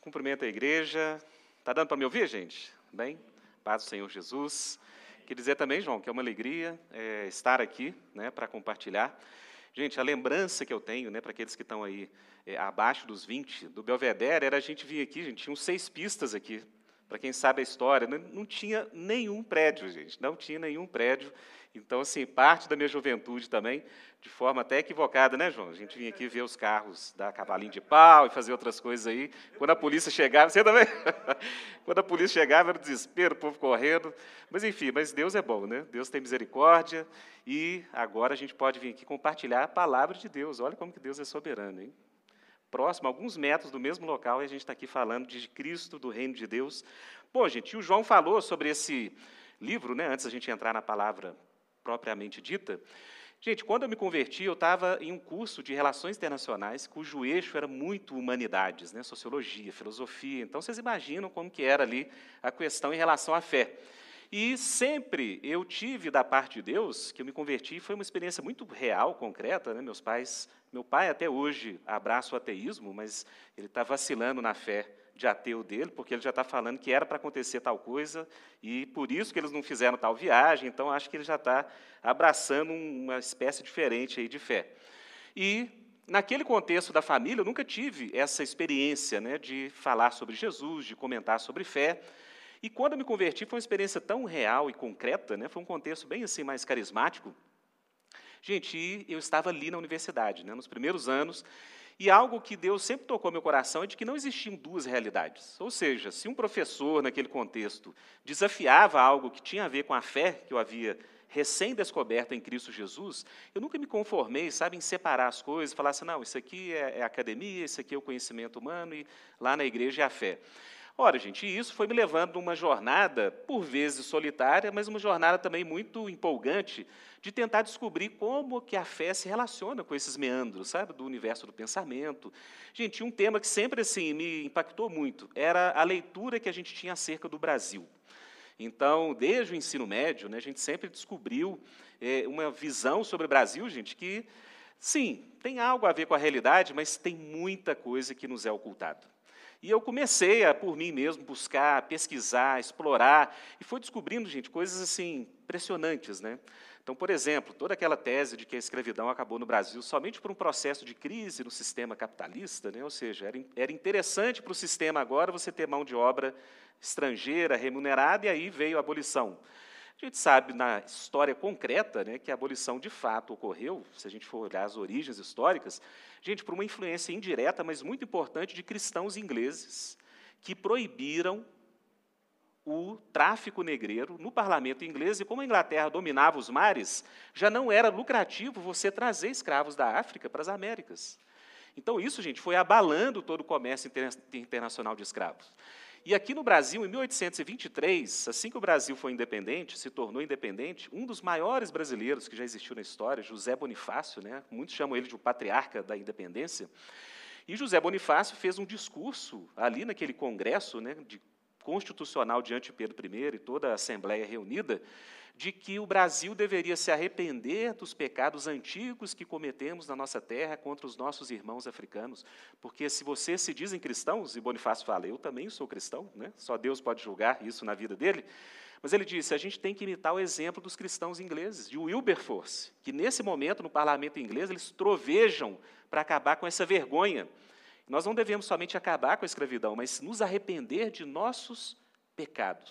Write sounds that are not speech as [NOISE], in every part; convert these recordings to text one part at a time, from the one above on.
Cumprimento a igreja. Está dando para me ouvir, gente? Bem? Paz do Senhor Jesus. Queria dizer também, João, que é uma alegria é, estar aqui né, para compartilhar. Gente, a lembrança que eu tenho, né, para aqueles que estão aí é, abaixo dos 20, do Belvedere, era a gente vir aqui, gente, tinha uns seis pistas aqui. Para quem sabe a história, não, tinha nenhum prédio, gente, não tinha nenhum prédio. Então, assim, parte da minha juventude também, de forma até equivocada, né, João? A gente vinha aqui ver os carros da cavalinho de pau e fazer outras coisas aí. Quando a polícia chegava, você também? [LAUGHS] Quando a polícia chegava, era o desespero, o povo correndo. Mas, enfim, mas Deus é bom, né? Deus tem misericórdia e agora a gente pode vir aqui compartilhar a palavra de Deus. Olha como que Deus é soberano, hein? Próximo, alguns metros do mesmo local, e a gente está aqui falando de Cristo, do reino de Deus. Bom, gente, o João falou sobre esse livro, né, antes da gente entrar na palavra propriamente dita. Gente, quando eu me converti, eu estava em um curso de Relações Internacionais, cujo eixo era muito humanidades, né? sociologia, filosofia. Então, vocês imaginam como que era ali a questão em relação à fé. E sempre eu tive da parte de Deus, que eu me converti, foi uma experiência muito real, concreta. Né? Meus pais, meu pai até hoje abraça o ateísmo, mas ele está vacilando na fé de ateu dele, porque ele já está falando que era para acontecer tal coisa, e por isso que eles não fizeram tal viagem, então acho que ele já está abraçando uma espécie diferente aí de fé. E, naquele contexto da família, eu nunca tive essa experiência né, de falar sobre Jesus, de comentar sobre fé, e quando eu me converti, foi uma experiência tão real e concreta, né, foi um contexto bem assim mais carismático. Gente, eu estava ali na universidade, né, nos primeiros anos, e algo que Deus sempre tocou meu coração é de que não existiam duas realidades. Ou seja, se um professor, naquele contexto, desafiava algo que tinha a ver com a fé que eu havia recém-descoberta em Cristo Jesus, eu nunca me conformei, sabe, em separar as coisas, falar assim, não, isso aqui é, é academia, isso aqui é o conhecimento humano, e lá na igreja é a fé. Ora, gente, isso foi me levando uma jornada, por vezes solitária, mas uma jornada também muito empolgante, de tentar descobrir como que a fé se relaciona com esses meandros, sabe, do universo do pensamento. Gente, um tema que sempre assim me impactou muito era a leitura que a gente tinha acerca do Brasil. Então, desde o ensino médio, né, a gente sempre descobriu é, uma visão sobre o Brasil, gente, que, sim, tem algo a ver com a realidade, mas tem muita coisa que nos é ocultado. E eu comecei a, por mim mesmo, buscar, pesquisar, explorar, e fui descobrindo, gente, coisas assim impressionantes, né? Então, por exemplo, toda aquela tese de que a escravidão acabou no Brasil somente por um processo de crise no sistema capitalista, né? ou seja, era, era interessante para o sistema agora você ter mão de obra estrangeira, remunerada, e aí veio a abolição. A gente sabe na história concreta né, que a abolição de fato ocorreu, se a gente for olhar as origens históricas, gente, por uma influência indireta, mas muito importante, de cristãos ingleses, que proibiram o tráfico negreiro no parlamento inglês, e como a Inglaterra dominava os mares, já não era lucrativo você trazer escravos da África para as Américas. Então, isso, gente, foi abalando todo o comércio internacional de escravos. E aqui no Brasil, em 1823, assim que o Brasil foi independente, se tornou independente, um dos maiores brasileiros que já existiu na história, José Bonifácio, né, muitos chamam ele de o patriarca da independência, e José Bonifácio fez um discurso ali naquele congresso né, de, constitucional diante de Pedro I e toda a Assembleia reunida, de que o Brasil deveria se arrepender dos pecados antigos que cometemos na nossa terra contra os nossos irmãos africanos. Porque se vocês se dizem cristãos, e Bonifácio fala, eu também sou cristão, né? só Deus pode julgar isso na vida dele, mas ele disse, a gente tem que imitar o exemplo dos cristãos ingleses, de Wilberforce, que nesse momento, no parlamento inglês, eles trovejam para acabar com essa vergonha. Nós não devemos somente acabar com a escravidão, mas nos arrepender de nossos pecados.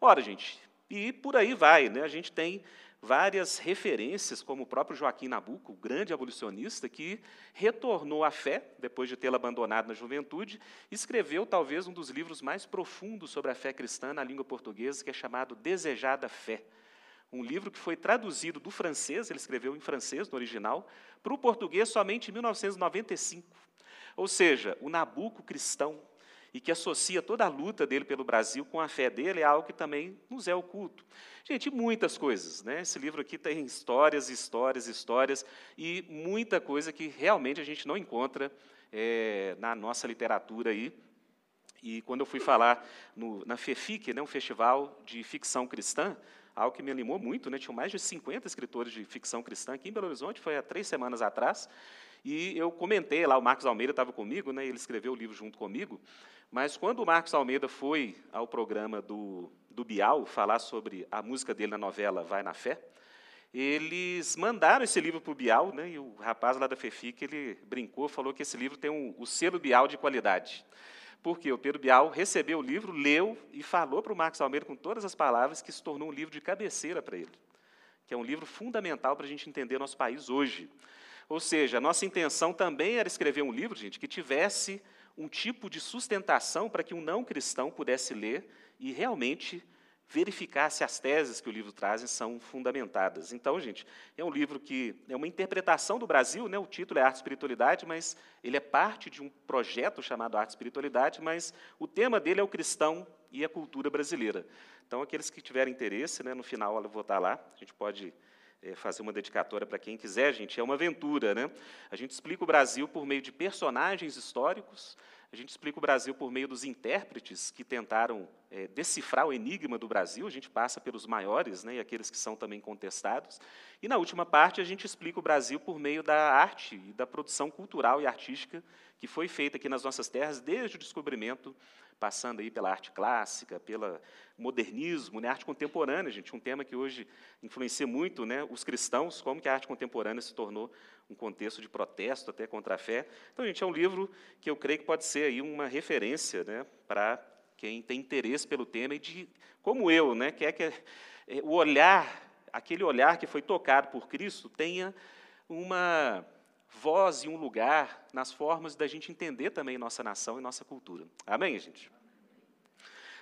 Ora, gente, e por aí vai, né? a gente tem várias referências, como o próprio Joaquim Nabuco, o grande abolicionista, que retornou à fé, depois de tê-la abandonado na juventude, escreveu talvez um dos livros mais profundos sobre a fé cristã na língua portuguesa, que é chamado Desejada Fé. Um livro que foi traduzido do francês, ele escreveu em francês, no original, para o português somente em 1995. Ou seja, o Nabuco cristão, e que associa toda a luta dele pelo Brasil com a fé dele, é algo que também nos é oculto. Gente, muitas coisas. Né? Esse livro aqui tem histórias, histórias, histórias, e muita coisa que realmente a gente não encontra é, na nossa literatura aí. E quando eu fui falar no, na FEFIC, né, um festival de ficção cristã, algo que me animou muito, né? tinham mais de 50 escritores de ficção cristã aqui em Belo Horizonte, foi há três semanas atrás, E eu comentei lá, o Marcos Almeida estava comigo, né, ele escreveu o livro junto comigo, mas quando o Marcos Almeida foi ao programa do, do Bial falar sobre a música dele na novela Vai na Fé, eles mandaram esse livro para o Bial, né, e o rapaz lá da FEFIC, ele brincou, falou que esse livro tem um, o selo Bial de qualidade. Porque o Pedro Bial recebeu o livro, leu e falou para o Marcos Almeida com todas as palavras que se tornou um livro de cabeceira para ele, que é um livro fundamental para a gente entender nosso país hoje. Ou seja, a nossa intenção também era escrever um livro, gente, que tivesse um tipo de sustentação para que um não cristão pudesse ler e realmente verificar se as teses que o livro traz são fundamentadas. Então, gente, é um livro que é uma interpretação do Brasil, né? o título é Arte e Espiritualidade, mas ele é parte de um projeto chamado Arte e Espiritualidade, mas o tema dele é o cristão e a cultura brasileira. Então, aqueles que tiverem interesse, né, no final eu vou estar lá, a gente pode é, fazer uma dedicatória para quem quiser, gente, é uma aventura. Né? A gente explica o Brasil por meio de personagens históricos, a gente explica o Brasil por meio dos intérpretes que tentaram é, decifrar o enigma do Brasil, a gente passa pelos maiores né, e aqueles que são também contestados. E, na última parte, a gente explica o Brasil por meio da arte e da produção cultural e artística que foi feita aqui nas nossas terras desde o descobrimento passando aí pela arte clássica, pelo modernismo, né, arte contemporânea, gente, um tema que hoje influencia muito né, os cristãos, como que a arte contemporânea se tornou um contexto de protesto até contra a fé. Então, gente, é um livro que eu creio que pode ser aí uma referência né, para quem tem interesse pelo tema e de, como eu, né, quer que é, o olhar, aquele olhar que foi tocado por Cristo, tenha uma voz e um lugar nas formas da gente entender também nossa nação e nossa cultura. Amém, gente?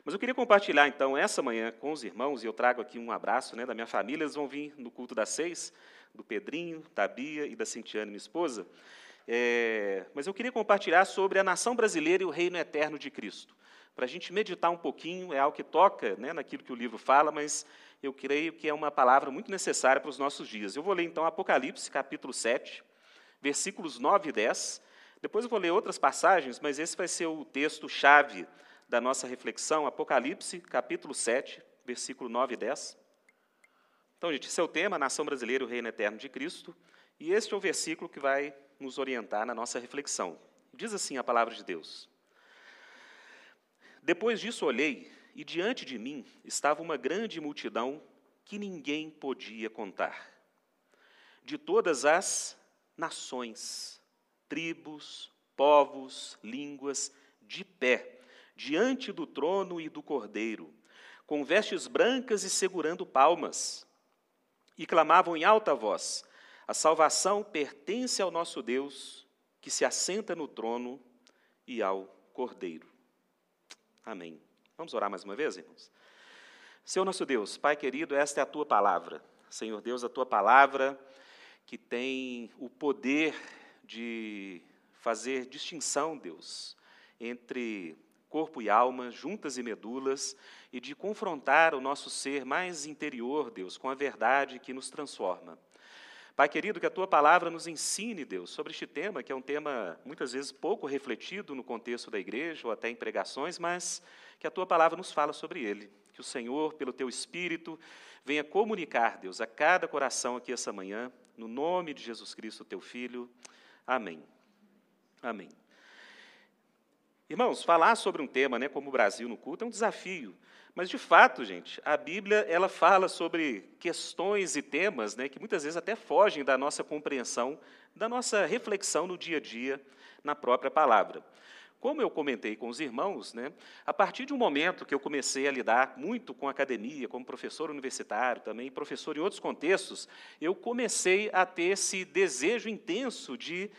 Mas eu queria compartilhar, então, essa manhã com os irmãos, e eu trago aqui um abraço né, da minha família, eles vão vir no culto das seis, do Pedrinho, da Bia e da Cintiane, minha esposa. É, mas eu queria compartilhar sobre a nação brasileira e o reino eterno de Cristo. Para a gente meditar um pouquinho, é algo que toca né, naquilo que o livro fala, mas eu creio que é uma palavra muito necessária para os nossos dias. Eu vou ler, então, Apocalipse, capítulo 7, versículos 9 e 10. Depois eu vou ler outras passagens, mas esse vai ser o texto-chave da nossa reflexão, Apocalipse, capítulo 7, versículo 9 e 10. Então, gente, esse é o tema, Nação Brasileira o Reino Eterno de Cristo, e este é o versículo que vai nos orientar na nossa reflexão. Diz assim a palavra de Deus: Depois disso olhei, e diante de mim estava uma grande multidão que ninguém podia contar, de todas as nações, tribos, povos, línguas, de pé, diante do trono e do cordeiro, com vestes brancas e segurando palmas, e clamavam em alta voz: A salvação pertence ao nosso Deus, que se assenta no trono e ao cordeiro. Amém. Vamos orar mais uma vez, irmãos? Senhor nosso Deus, Pai querido, esta é a tua palavra. Senhor Deus, a tua palavra que tem o poder de fazer distinção, Deus, entre corpo e alma, juntas e medulas, e de confrontar o nosso ser mais interior, Deus, com a verdade que nos transforma. Pai querido, que a tua palavra nos ensine, Deus, sobre este tema, que é um tema muitas vezes pouco refletido no contexto da igreja ou até em pregações, mas que a tua palavra nos fala sobre ele. Que o Senhor, pelo teu espírito, venha comunicar, Deus, a cada coração aqui essa manhã, no nome de Jesus Cristo, teu Filho. Amém. Amém. Irmãos, falar sobre um tema né, como o Brasil no culto é um desafio. Mas, de fato, gente, a Bíblia ela fala sobre questões e temas né, que muitas vezes até fogem da nossa compreensão, da nossa reflexão no dia a dia, na própria palavra. Como eu comentei com os irmãos, né, a partir de um momento que eu comecei a lidar muito com academia, como professor universitário, também professor em outros contextos, eu comecei a ter esse desejo intenso de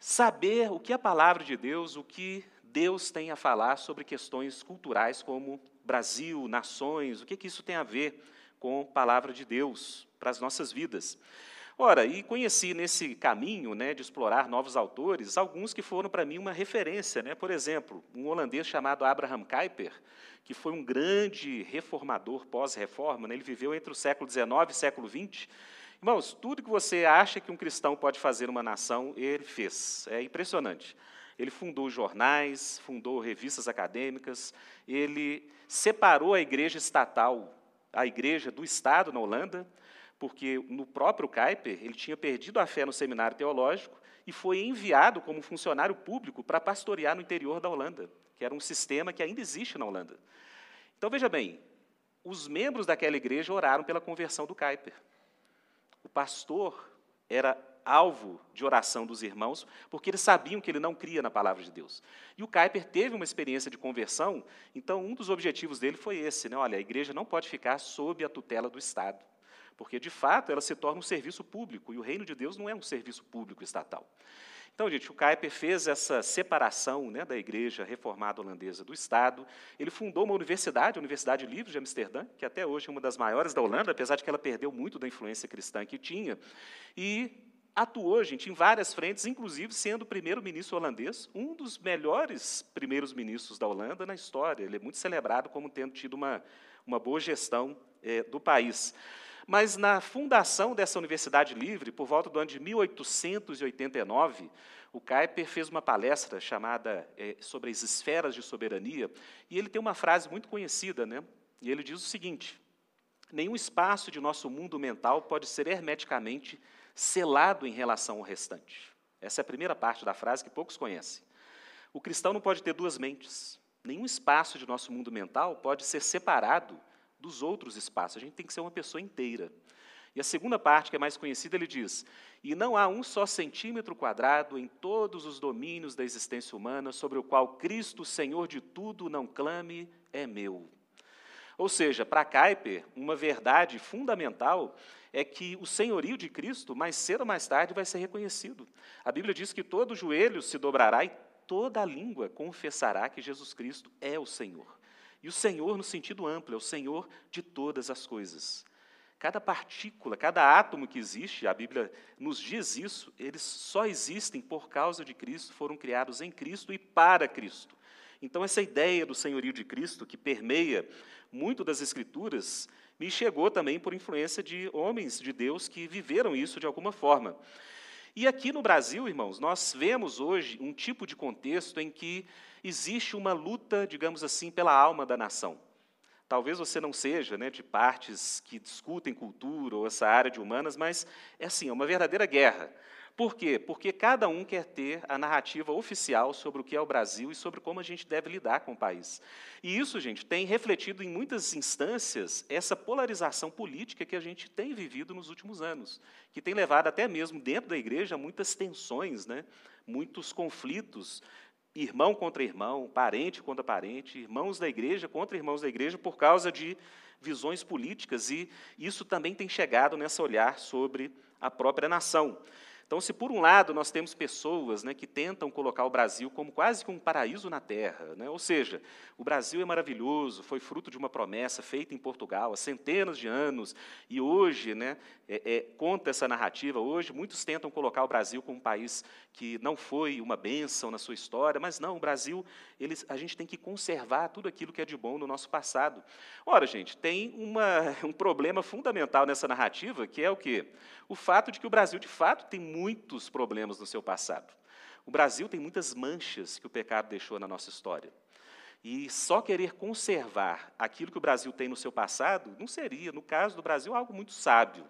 saber o que a palavra de Deus, o que Deus tem a falar sobre questões culturais como Brasil, nações, o que, que isso tem a ver com a palavra de Deus para as nossas vidas. Ora, e conheci nesse caminho né, de explorar novos autores, alguns que foram para mim uma referência. Né? Por exemplo, um holandês chamado Abraham Kuyper, que foi um grande reformador pós-reforma, né? ele viveu entre o século XIX e o século XX. Irmãos, tudo que você acha que um cristão pode fazer numa nação, ele fez. É impressionante. Ele fundou jornais, fundou revistas acadêmicas, ele separou a igreja estatal, a igreja do Estado na Holanda, porque no próprio Kuyper ele tinha perdido a fé no seminário teológico e foi enviado como funcionário público para pastorear no interior da Holanda, que era um sistema que ainda existe na Holanda. Então, veja bem, os membros daquela igreja oraram pela conversão do Kuyper. O pastor era alvo de oração dos irmãos, porque eles sabiam que ele não cria na palavra de Deus. E o Kuyper teve uma experiência de conversão, então um dos objetivos dele foi esse, né? Olha, a igreja não pode ficar sob a tutela do Estado, porque de fato ela se torna um serviço público, e o reino de Deus não é um serviço público estatal. Então, gente, o Kuyper fez essa separação né, da igreja reformada holandesa do Estado. Ele fundou uma universidade, a Universidade Livre de Amsterdã, que até hoje é uma das maiores da Holanda, apesar de que ela perdeu muito da influência cristã que tinha. E atuou, gente, em várias frentes, inclusive sendo primeiro-ministro holandês, um dos melhores primeiros ministros da Holanda na história. Ele é muito celebrado como tendo tido uma, uma boa gestão é, do país. Mas na fundação dessa Universidade Livre, por volta do ano de 1889, o Kuyper fez uma palestra chamada é, sobre as esferas de soberania, e ele tem uma frase muito conhecida, né? E ele diz o seguinte: nenhum espaço de nosso mundo mental pode ser hermeticamente selado em relação ao restante. Essa é a primeira parte da frase que poucos conhecem. O cristão não pode ter duas mentes. Nenhum espaço de nosso mundo mental pode ser separado dos outros espaços. A gente tem que ser uma pessoa inteira. E a segunda parte, que é mais conhecida, ele diz: E não há um só centímetro quadrado em todos os domínios da existência humana sobre o qual Cristo, Senhor de tudo, não clame, é meu. Ou seja, para Kuyper, uma verdade fundamental é que o senhorio de Cristo, mais cedo ou mais tarde, vai ser reconhecido. A Bíblia diz que todo joelho se dobrará e toda língua confessará que Jesus Cristo é o Senhor. E o Senhor, no sentido amplo, é o Senhor de todas as coisas. Cada partícula, cada átomo que existe, a Bíblia nos diz isso, eles só existem por causa de Cristo, foram criados em Cristo e para Cristo. Então, essa ideia do senhorio de Cristo, que permeia muito das Escrituras, me chegou também por influência de homens de Deus que viveram isso de alguma forma. E aqui no Brasil, irmãos, nós vemos hoje um tipo de contexto em que existe uma luta, digamos assim, pela alma da nação. Talvez você não seja né, de partes que discutem cultura ou essa área de humanas, mas é assim, é uma verdadeira guerra. Por quê? Porque cada um quer ter a narrativa oficial sobre o que é o Brasil e sobre como a gente deve lidar com o país. E isso, gente, tem refletido em muitas instâncias essa polarização política que a gente tem vivido nos últimos anos, que tem levado até mesmo dentro da igreja muitas tensões, né? muitos conflitos, irmão contra irmão, parente contra parente, irmãos da igreja contra irmãos da igreja, por causa de visões políticas, e isso também tem chegado nessa olhar sobre a própria nação. Então, se por um lado nós temos pessoas né, que tentam colocar o Brasil como quase que um paraíso na terra, né, ou seja, o Brasil é maravilhoso, foi fruto de uma promessa feita em Portugal há centenas de anos, e hoje né, é, é, conta essa narrativa. Hoje, muitos tentam colocar o Brasil como um país que não foi uma bênção na sua história, mas não, o Brasil, eles, a gente tem que conservar tudo aquilo que é de bom no nosso passado. Ora, gente, tem uma, [LAUGHS] um problema fundamental nessa narrativa, que é o quê? O fato de que o Brasil, de fato, tem muitos problemas no seu passado. O Brasil tem muitas manchas que o pecado deixou na nossa história. E só querer conservar aquilo que o Brasil tem no seu passado não seria, no caso do Brasil, algo muito sábio.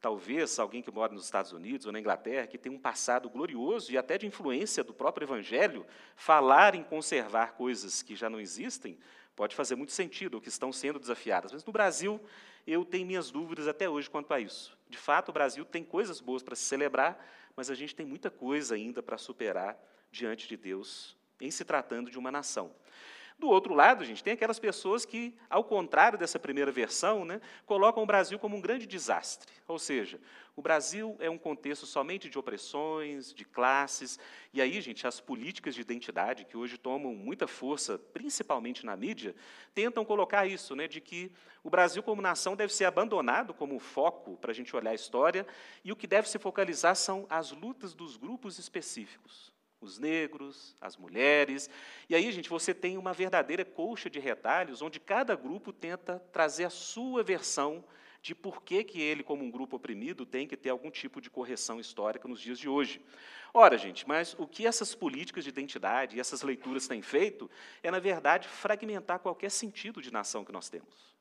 Talvez alguém que mora nos Estados Unidos ou na Inglaterra, que tem um passado glorioso e até de influência do próprio Evangelho, falar em conservar coisas que já não existem, pode fazer muito sentido, ou que estão sendo desafiadas. Mas no Brasil, eu tenho minhas dúvidas até hoje quanto a isso. De fato, o Brasil tem coisas boas para se celebrar, mas a gente tem muita coisa ainda para superar diante de Deus, em se tratando de uma nação. Do outro lado, gente, tem aquelas pessoas que, ao contrário dessa primeira versão, né, colocam o Brasil como um grande desastre. Ou seja, o Brasil é um contexto somente de opressões, de classes, e aí, gente, as políticas de identidade, que hoje tomam muita força, principalmente na mídia, tentam colocar isso, né, de que o Brasil, como nação, deve ser abandonado como foco para a gente olhar a história, e o que deve se focalizar são as lutas dos grupos específicos os negros, as mulheres. E aí, gente, você tem uma verdadeira colcha de retalhos, onde cada grupo tenta trazer a sua versão de por que, que ele, como um grupo oprimido, tem que ter algum tipo de correção histórica nos dias de hoje. Ora, gente, mas o que essas políticas de identidade e essas leituras têm feito é, na verdade, fragmentar qualquer sentido de nação que nós temos.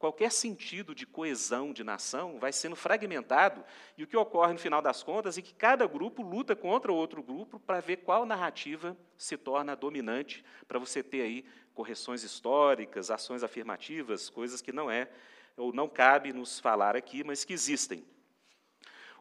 Qualquer sentido de coesão de nação vai sendo fragmentado, e o que ocorre no final das contas é que cada grupo luta contra outro grupo para ver qual narrativa se torna dominante, para você ter aí correções históricas, ações afirmativas, coisas que não é ou não cabe nos falar aqui, mas que existem.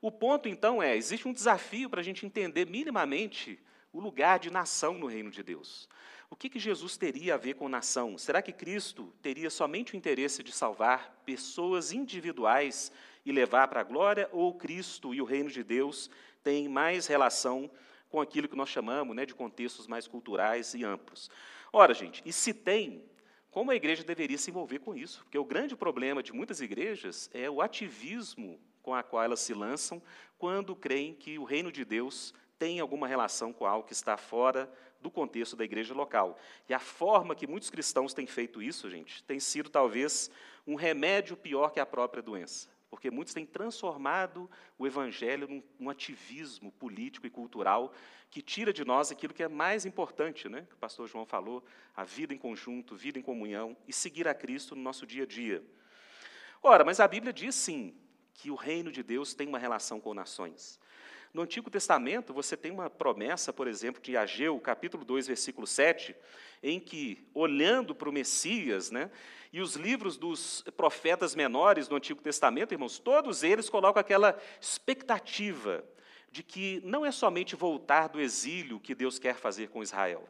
O ponto, então, é: existe um desafio para a gente entender minimamente o lugar de nação no reino de Deus. O que, que Jesus teria a ver com nação? Será que Cristo teria somente o interesse de salvar pessoas individuais e levar para a glória, ou Cristo e o reino de Deus têm mais relação com aquilo que nós chamamos né, de contextos mais culturais e amplos? Ora, gente, e se tem, como a igreja deveria se envolver com isso? Porque o grande problema de muitas igrejas é o ativismo com a qual elas se lançam quando creem que o reino de Deus tem alguma relação com algo que está fora do contexto da igreja local. E a forma que muitos cristãos têm feito isso, gente, tem sido talvez um remédio pior que a própria doença. Porque muitos têm transformado o evangelho num, ativismo político e cultural que tira de nós aquilo que é mais importante, né? que o pastor João falou, a vida em conjunto, vida em comunhão e seguir a Cristo no nosso dia a dia. Ora, mas a Bíblia diz sim que o reino de Deus tem uma relação com nações. No Antigo Testamento, você tem uma promessa, por exemplo, de Ageu, capítulo 2, versículo 7, em que, olhando para o Messias, né, e os livros dos profetas menores do Antigo Testamento, irmãos, todos eles colocam aquela expectativa de que não é somente voltar do exílio que Deus quer fazer com Israel.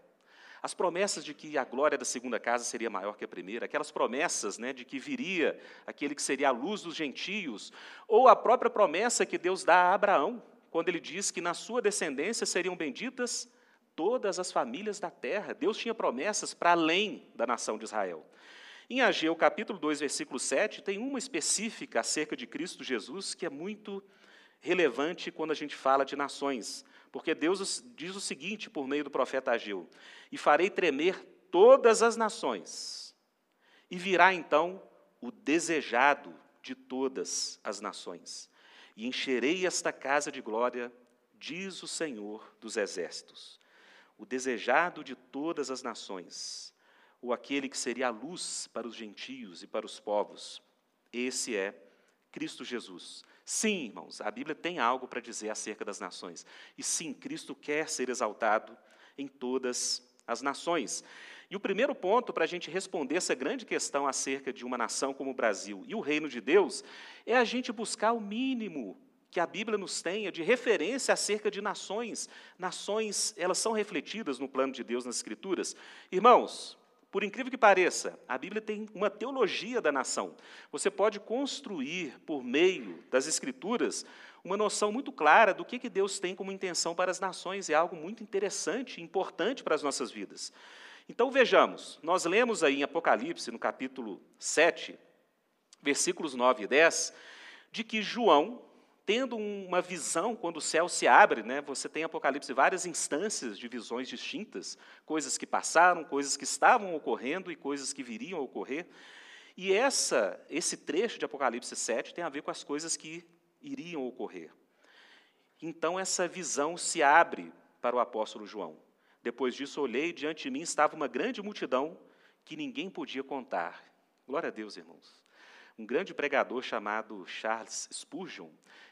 As promessas de que a glória da segunda casa seria maior que a primeira, aquelas promessas né, de que viria aquele que seria a luz dos gentios, ou a própria promessa que Deus dá a Abraão, quando ele diz que na sua descendência seriam benditas todas as famílias da terra. Deus tinha promessas para além da nação de Israel. Em Ageu, capítulo 2, versículo 7, tem uma específica acerca de Cristo Jesus que é muito relevante quando a gente fala de nações. Porque Deus diz o seguinte por meio do profeta Ageu: E farei tremer todas as nações, e virá então o desejado de todas as nações e encherei esta casa de glória, diz o Senhor dos exércitos. O desejado de todas as nações, ou aquele que seria a luz para os gentios e para os povos, esse é Cristo Jesus. Sim, irmãos, a Bíblia tem algo para dizer acerca das nações. E sim, Cristo quer ser exaltado em todas as nações. E o primeiro ponto para a gente responder essa grande questão acerca de uma nação como o Brasil e o reino de Deus é a gente buscar o mínimo que a Bíblia nos tenha de referência acerca de nações. Nações, elas são refletidas no plano de Deus nas Escrituras. Irmãos, por incrível que pareça, a Bíblia tem uma teologia da nação. Você pode construir, por meio das Escrituras, uma noção muito clara do que Deus tem como intenção para as nações. É algo muito interessante e importante para as nossas vidas. Então vejamos, nós lemos aí em Apocalipse, no capítulo 7, versículos 9 e 10, de que João, tendo uma visão, quando o céu se abre, né, você tem em Apocalipse várias instâncias de visões distintas, coisas que passaram, coisas que estavam ocorrendo e coisas que viriam a ocorrer. E essa, esse trecho de Apocalipse 7 tem a ver com as coisas que iriam ocorrer. Então essa visão se abre para o apóstolo João. Depois disso, olhei e diante de mim estava uma grande multidão que ninguém podia contar. Glória a Deus, irmãos. Um grande pregador chamado Charles Spurgeon,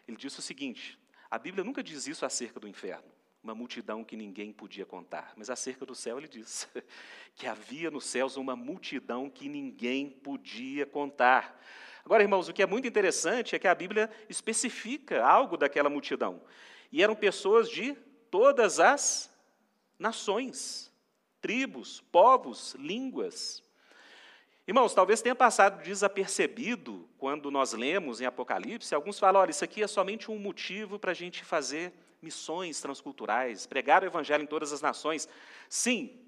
ele disse o seguinte: a Bíblia nunca diz isso acerca do inferno, uma multidão que ninguém podia contar, mas acerca do céu ele diz [LAUGHS] que havia nos céus uma multidão que ninguém podia contar. Agora, irmãos, o que é muito interessante é que a Bíblia especifica algo daquela multidão. E eram pessoas de todas as nações, tribos, povos, línguas. Irmãos, talvez tenha passado desapercebido quando nós lemos em Apocalipse, alguns falam, olha, isso aqui é somente um motivo para a gente fazer missões transculturais, pregar o evangelho em todas as nações. Sim,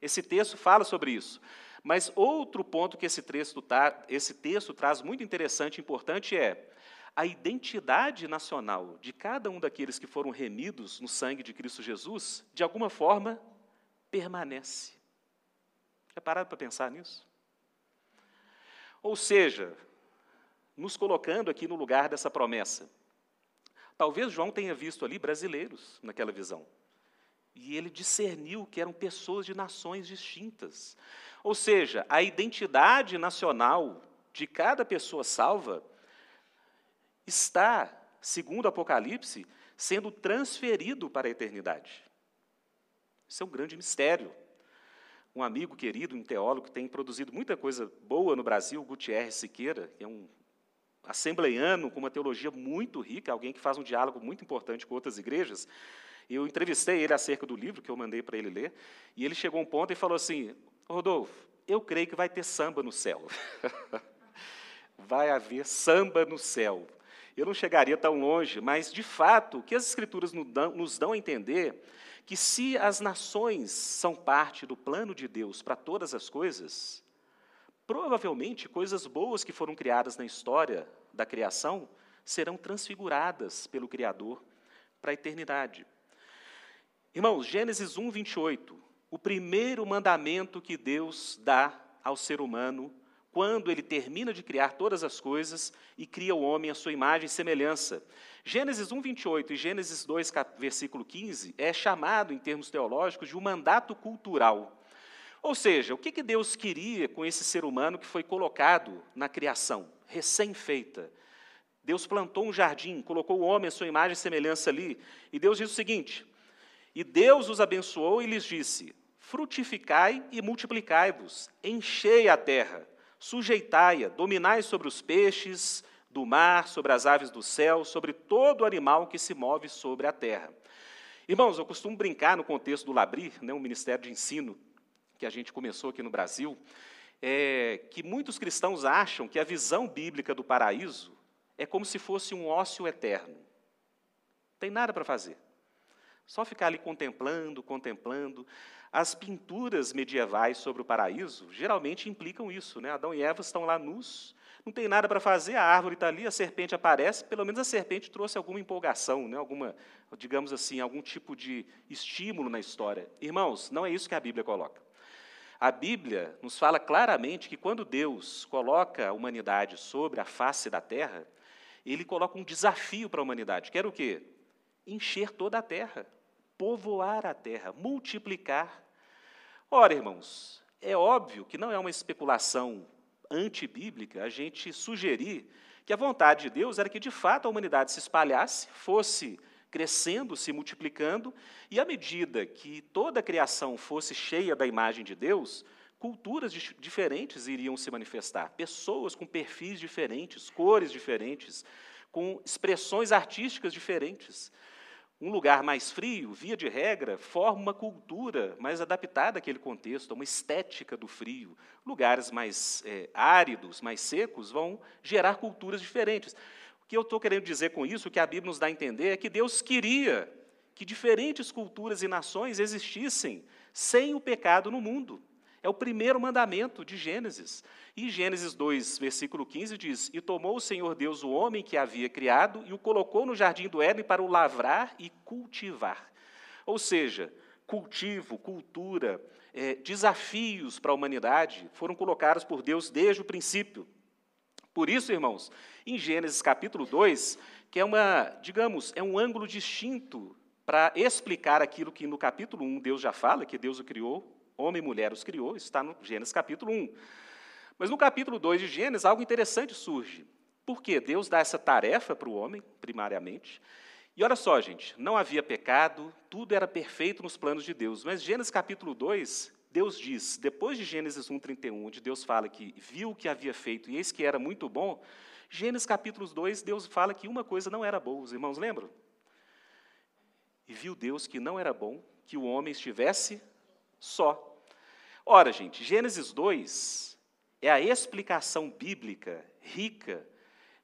esse texto fala sobre isso. Mas outro ponto que esse texto, tá, esse texto traz muito interessante e importante é a identidade nacional de cada um daqueles que foram remidos no sangue de Cristo Jesus, de alguma forma, permanece. Já parado para pensar nisso? Ou seja, nos colocando aqui no lugar dessa promessa. Talvez João tenha visto ali brasileiros naquela visão. E ele discerniu que eram pessoas de nações distintas. Ou seja, a identidade nacional de cada pessoa salva está, segundo o Apocalipse, sendo transferido para a eternidade. Isso é um grande mistério. Um amigo querido, um teólogo, que tem produzido muita coisa boa no Brasil, Gutierrez Siqueira, que é um assembleiano com uma teologia muito rica, alguém que faz um diálogo muito importante com outras igrejas. Eu entrevistei ele acerca do livro que eu mandei para ele ler, e ele chegou a um ponto e falou assim: Rodolfo, eu creio que vai ter samba no céu. [LAUGHS] vai haver samba no céu. Eu não chegaria tão longe, mas, de fato, o que as Escrituras nos dão, a entender que se as nações são parte do plano de Deus para todas as coisas, provavelmente coisas boas que foram criadas na história da criação serão transfiguradas pelo Criador para a eternidade. Irmãos, Gênesis 1, 28, o primeiro mandamento que Deus dá ao ser humano quando ele termina de criar todas as coisas e cria o homem à sua imagem e semelhança. Gênesis 1, 28 e Gênesis 2, versículo 15, é chamado, em termos teológicos, de um mandato cultural. Ou seja, o que Deus queria com esse ser humano que foi colocado na criação, recém-feita? Deus plantou um jardim, colocou o homem à sua imagem e semelhança ali, e Deus diz o seguinte: E Deus os abençoou e lhes disse: Frutificai e multiplicai-vos, enchei a terra Sujeitai-a, dominai sobre os peixes do mar, sobre as aves do céu, sobre todo animal que se move sobre a terra. Irmãos, eu costumo brincar no contexto do Labri, né, um ministério de ensino que a gente começou aqui no Brasil, é, que muitos cristãos acham que a visão bíblica do paraíso é como se fosse um ócio eterno. Não tem nada para fazer. Só ficar ali contemplando, contemplando. As pinturas medievais sobre o paraíso geralmente implicam isso. Né? Adão e Eva estão lá nus, não tem nada para fazer, a árvore está ali, a serpente aparece, pelo menos a serpente trouxe alguma empolgação, né? alguma, digamos assim, algum tipo de estímulo na história. Irmãos, não é isso que a Bíblia coloca. A Bíblia nos fala claramente que quando Deus coloca a humanidade sobre a face da terra, ele coloca um desafio para a humanidade, que era o quê? Encher toda a terra, povoar a terra, multiplicar Ora, irmãos, é óbvio que não é uma especulação antibíblica a gente sugerir que a vontade de Deus era que, de fato, a humanidade se espalhasse, fosse crescendo, se multiplicando, e à medida que toda a criação fosse cheia da imagem de Deus, culturas diferentes iriam se manifestar, pessoas com perfis diferentes, cores diferentes, com expressões artísticas diferentes. Um lugar mais frio, via de regra, forma uma cultura mais adaptada àquele contexto, uma estética do frio. Lugares mais é, áridos, mais secos, vão gerar culturas diferentes. O que eu estou querendo dizer com isso, o que a Bíblia nos dá a entender, é que Deus queria que diferentes culturas e nações existissem sem o pecado no mundo. É o primeiro mandamento de Gênesis. E Gênesis 2, versículo 15 diz: E tomou o Senhor Deus o homem que havia criado e o colocou no jardim do Éden para o lavrar e cultivar. Ou seja, cultivo, cultura, é, desafios para a humanidade foram colocados por Deus desde o princípio. Por isso, irmãos, em Gênesis capítulo 2, que é uma, digamos, é um ângulo distinto para explicar aquilo que no capítulo 1 Deus já fala, que Deus o criou, homem e mulher os criou, está no Gênesis capítulo 1. Mas no capítulo 2 de Gênesis, algo interessante surge. Por quê? Deus dá essa tarefa para o homem, primariamente. E olha só, gente, não havia pecado, tudo era perfeito nos planos de Deus. Mas Gênesis capítulo 2, Deus diz, depois de Gênesis 1,31, onde Deus fala que viu o que havia feito e eis que era muito bom, Gênesis capítulo 2, Deus fala que uma coisa não era boa. Os irmãos lembram? E viu Deus que não era bom que o homem estivesse só. Ora, gente, Gênesis 2 é a explicação bíblica rica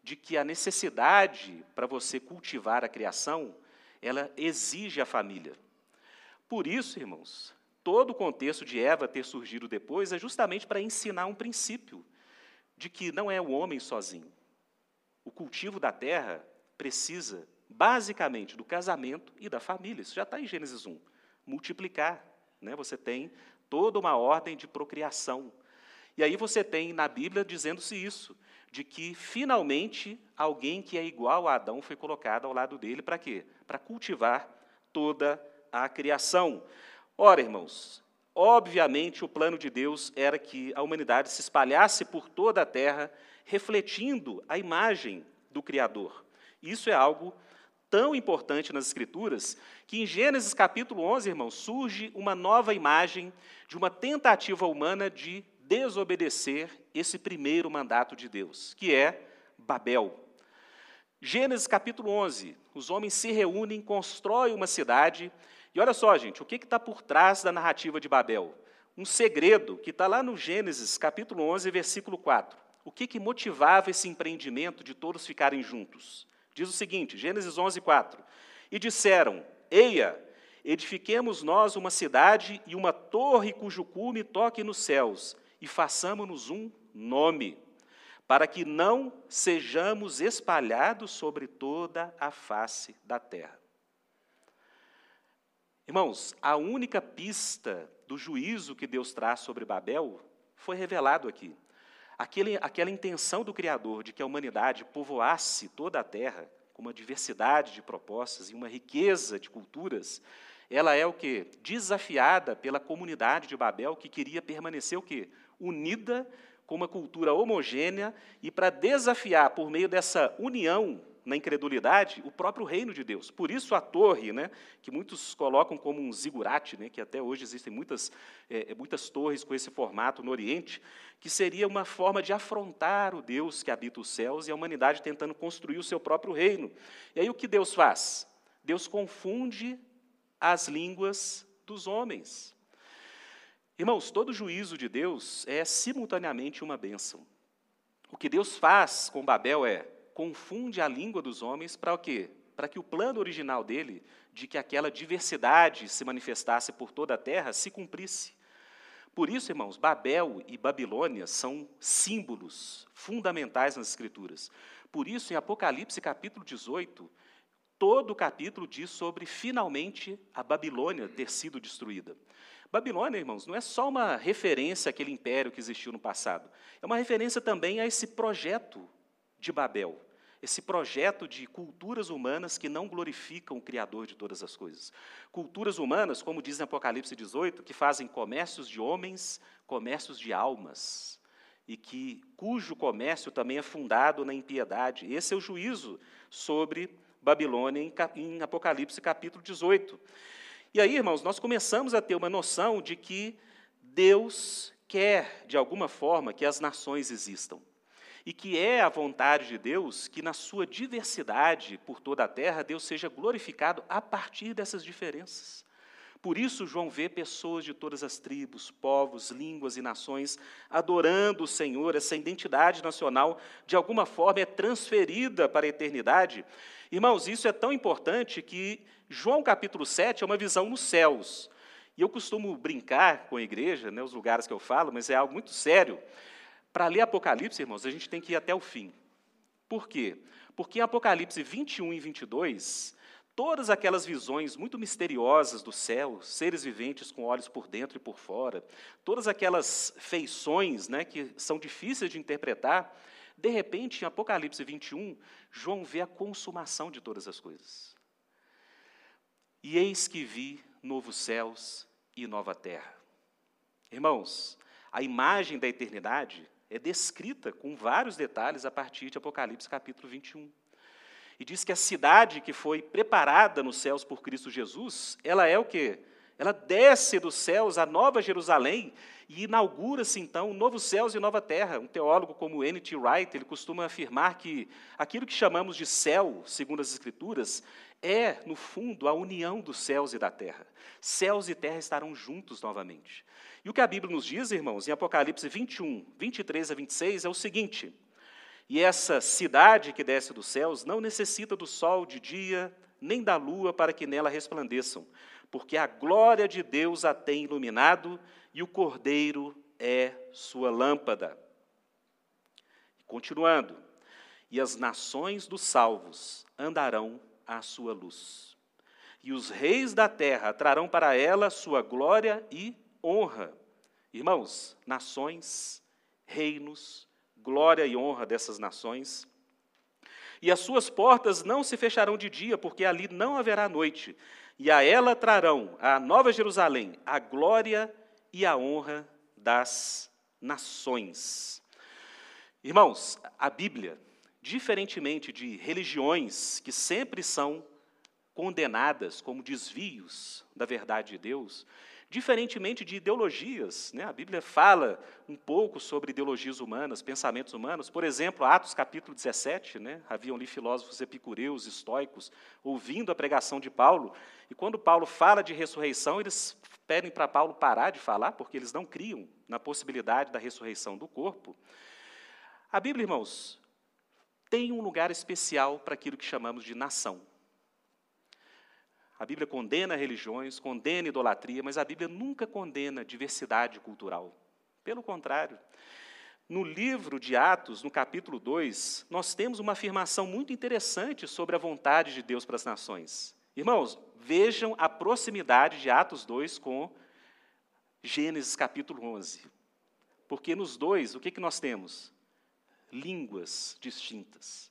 de que a necessidade para você cultivar a criação, ela exige a família. Por isso, irmãos, todo o contexto de Eva ter surgido depois é justamente para ensinar um princípio de que não é o homem sozinho. O cultivo da terra precisa, basicamente, do casamento e da família. Isso já está em Gênesis 1. Multiplicar. Né? Você tem toda uma ordem de procriação. E aí você tem na Bíblia dizendo-se isso, de que finalmente alguém que é igual a Adão foi colocado ao lado dele para quê? Para cultivar toda a criação. Ora, irmãos, Obviamente, o plano de Deus era que a humanidade se espalhasse por toda a terra, refletindo a imagem do Criador. Isso é algo tão importante nas Escrituras que em Gênesis capítulo 11, irmãos, surge uma nova imagem de uma tentativa humana de desobedecer esse primeiro mandato de Deus, que é Babel. Gênesis capítulo 11, os homens se reúnem, constroem uma cidade, e olha só, gente, o que está por trás da narrativa de Babel? Um segredo que está lá no Gênesis capítulo 11, versículo 4. O que, que motivava esse empreendimento de todos ficarem juntos? Diz o seguinte, Gênesis 11, 4. E disseram, Eia, edifiquemos nós uma cidade e uma torre cujo cume toque nos céus, e façamos-nos um nome, para que não sejamos espalhados sobre toda a face da terra. Irmãos, a única pista do juízo que Deus traz sobre Babel foi revelado aqui. Aquele, aquela intenção do Criador de que a humanidade povoasse toda a terra com uma diversidade de propostas e uma riqueza de culturas, ela é o que desafiada pela comunidade de Babel que queria permanecer o que unida com uma cultura homogênea e para desafiar por meio dessa união na incredulidade o próprio reino de Deus. Por isso a torre, né, que muitos colocam como um zigurate, né, que até hoje existem muitas, é, é, muitas torres com esse formato no Oriente, que seria uma forma de afrontar o Deus que habita os céus e a humanidade tentando construir o seu próprio reino. E aí o que Deus faz? Deus confunde as línguas dos homens. Irmãos, todo juízo de Deus é simultaneamente uma bênção. O que Deus faz com Babel é confunde a língua dos homens para o quê? Para que o plano original dele, de que aquela diversidade se manifestasse por toda a terra, se cumprisse. Por isso, irmãos, Babel e Babilônia são símbolos fundamentais nas Escrituras. Por isso, em Apocalipse capítulo 18, todo o capítulo diz sobre finalmente a Babilônia ter sido destruída. Babilônia, irmãos, não é só uma referência àquele império que existiu no passado, é uma referência também a esse projeto de Babel esse projeto de culturas humanas que não glorificam o Criador de todas as coisas. Culturas humanas, como diz em Apocalipse 18, que fazem comércios de homens, comércios de almas, e que cujo comércio também é fundado na impiedade. Esse é o juízo sobre Babilônia em, Apocalipse capítulo 18. E aí, irmãos, nós começamos a ter uma noção de que Deus quer, de alguma forma, que as nações existam e que é a vontade de Deus que, na sua diversidade por toda a terra, Deus seja glorificado a partir dessas diferenças. Por isso, João vê pessoas de todas as tribos, povos, línguas e nações adorando o Senhor, essa identidade nacional, de alguma forma, é transferida para a eternidade. Irmãos, isso é tão importante que João capítulo 7 é uma visão nos céus. E eu costumo brincar com a igreja, né, os lugares que eu falo, mas é algo muito sério. Para ler Apocalipse, irmãos, a gente tem que ir até o fim. Por quê? Porque em Apocalipse 21 e 22, todas aquelas visões muito misteriosas do céu, seres viventes com olhos por dentro e por fora, todas aquelas feições né, que são difíceis de interpretar, de repente, em Apocalipse 21, João vê a consumação de todas as coisas. E eis que vi novos céus e nova terra. Irmãos, a imagem da eternidade é descrita com vários detalhes a partir de Apocalipse capítulo 21. E diz que a cidade que foi preparada nos céus por Cristo Jesus, ela é o quê? Ela desce dos céus a Nova Jerusalém e inaugura-se então novos céus e nova terra. Um teólogo como N.T. Wright, ele costuma afirmar que aquilo que chamamos de céu, segundo as escrituras, é, no fundo, a união dos céus e da terra. Céus e terra estarão juntos novamente. E o que a Bíblia nos diz, irmãos, em Apocalipse 21, 23 a 26, é o seguinte: E essa cidade que desce dos céus não necessita do sol de dia, nem da lua para que nela resplandeçam, porque a glória de Deus a tem iluminado e o cordeiro é sua lâmpada. Continuando, e as nações dos salvos andarão à sua luz. E os reis da terra trarão para ela sua glória e honra. Irmãos, nações, reinos, glória e honra dessas nações. E as suas portas não se fecharão de dia, porque ali não haverá noite. E a ela trarão, a Nova Jerusalém, a glória e a honra das nações. Irmãos, a Bíblia, diferentemente de religiões que sempre são condenadas como desvios da verdade de Deus, diferentemente de ideologias. Né? A Bíblia fala um pouco sobre ideologias humanas, pensamentos humanos. Por exemplo, Atos capítulo 17, né? haviam ali filósofos epicureus, estoicos, ouvindo a pregação de Paulo, e quando Paulo fala de ressurreição, eles pedem para Paulo parar de falar, porque eles não criam na possibilidade da ressurreição do corpo. A Bíblia, irmãos, tem um lugar especial para aquilo que chamamos de nação. A Bíblia condena religiões, condena idolatria, mas a Bíblia nunca condena diversidade cultural. Pelo contrário, no livro de Atos, no capítulo 2, nós temos uma afirmação muito interessante sobre a vontade de Deus para as nações. Irmãos, vejam a proximidade de Atos 2 com Gênesis capítulo 11. Porque nos dois, o que, que nós temos? Línguas distintas.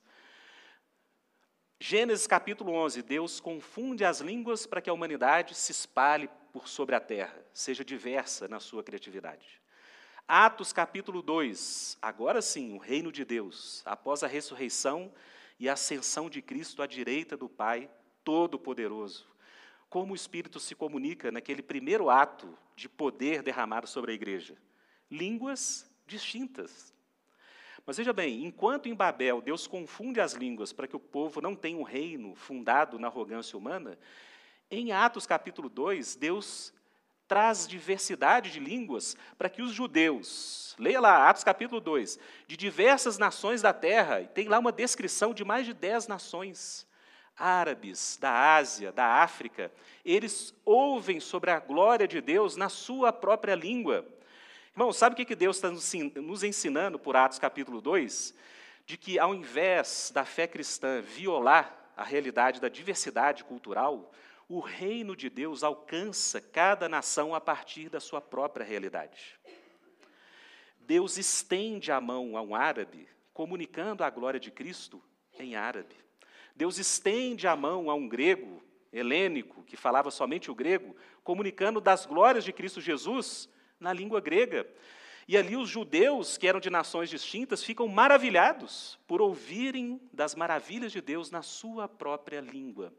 Gênesis capítulo 11, Deus confunde as línguas para que a humanidade se espalhe por sobre a terra, seja diversa na sua criatividade. Atos capítulo 2, agora sim, o reino de Deus, após a ressurreição e a ascensão de Cristo à direita do Pai Todo-Poderoso. Como o Espírito se comunica naquele primeiro ato de poder derramado sobre a igreja? Línguas distintas, mas veja bem, enquanto em Babel Deus confunde as línguas para que o povo não tenha um reino fundado na arrogância humana, em Atos capítulo 2, Deus traz diversidade de línguas para que os judeus, leia lá, Atos capítulo 2, de diversas nações da terra, e tem lá uma descrição de mais de dez nações, árabes, da Ásia, da África, eles ouvem sobre a glória de Deus na sua própria língua. Irmão, sabe o que Deus está nos ensinando por Atos capítulo 2? De que ao invés da fé cristã violar a realidade da diversidade cultural, o reino de Deus alcança cada nação a partir da sua própria realidade. Deus estende a mão a um árabe, comunicando a glória de Cristo em árabe. Deus estende a mão a um grego, helênico, que falava somente o grego, comunicando das glórias de Cristo Jesus na língua grega. E ali os judeus, que eram de nações distintas, ficam maravilhados por ouvirem das maravilhas de Deus na sua própria língua.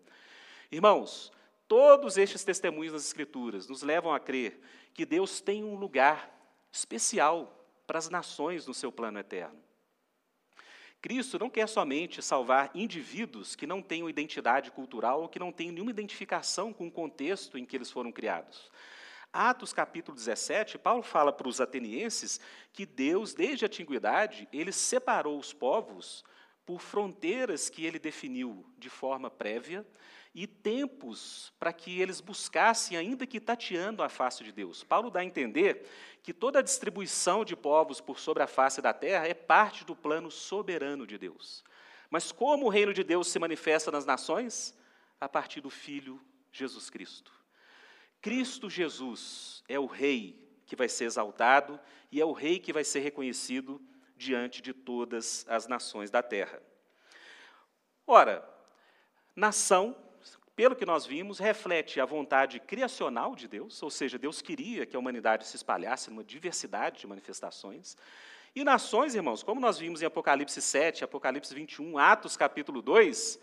Irmãos, todos estes testemunhos das Escrituras nos levam a crer que Deus tem um lugar especial para as nações no seu plano eterno. Cristo não quer somente salvar indivíduos que não tenham identidade cultural ou que não tenham nenhuma identificação com o contexto em que eles foram criados. Atos capítulo 17, Paulo fala para os atenienses que Deus, desde a antiguidade, ele separou os povos por fronteiras que ele definiu de forma prévia e tempos para que eles buscassem, ainda que tateando a face de Deus. Paulo dá a entender que toda a distribuição de povos por sobre a face da terra é parte do plano soberano de Deus. Mas como o reino de Deus se manifesta nas nações? A partir do Filho Jesus Cristo. Cristo Jesus é o Rei que vai ser exaltado e é o Rei que vai ser reconhecido diante de todas as nações da terra. Ora, nação, pelo que nós vimos, reflete a vontade criacional de Deus, ou seja, Deus queria que a humanidade se espalhasse numa diversidade de manifestações. E nações, irmãos, como nós vimos em Apocalipse 7, Apocalipse 21, Atos capítulo 2,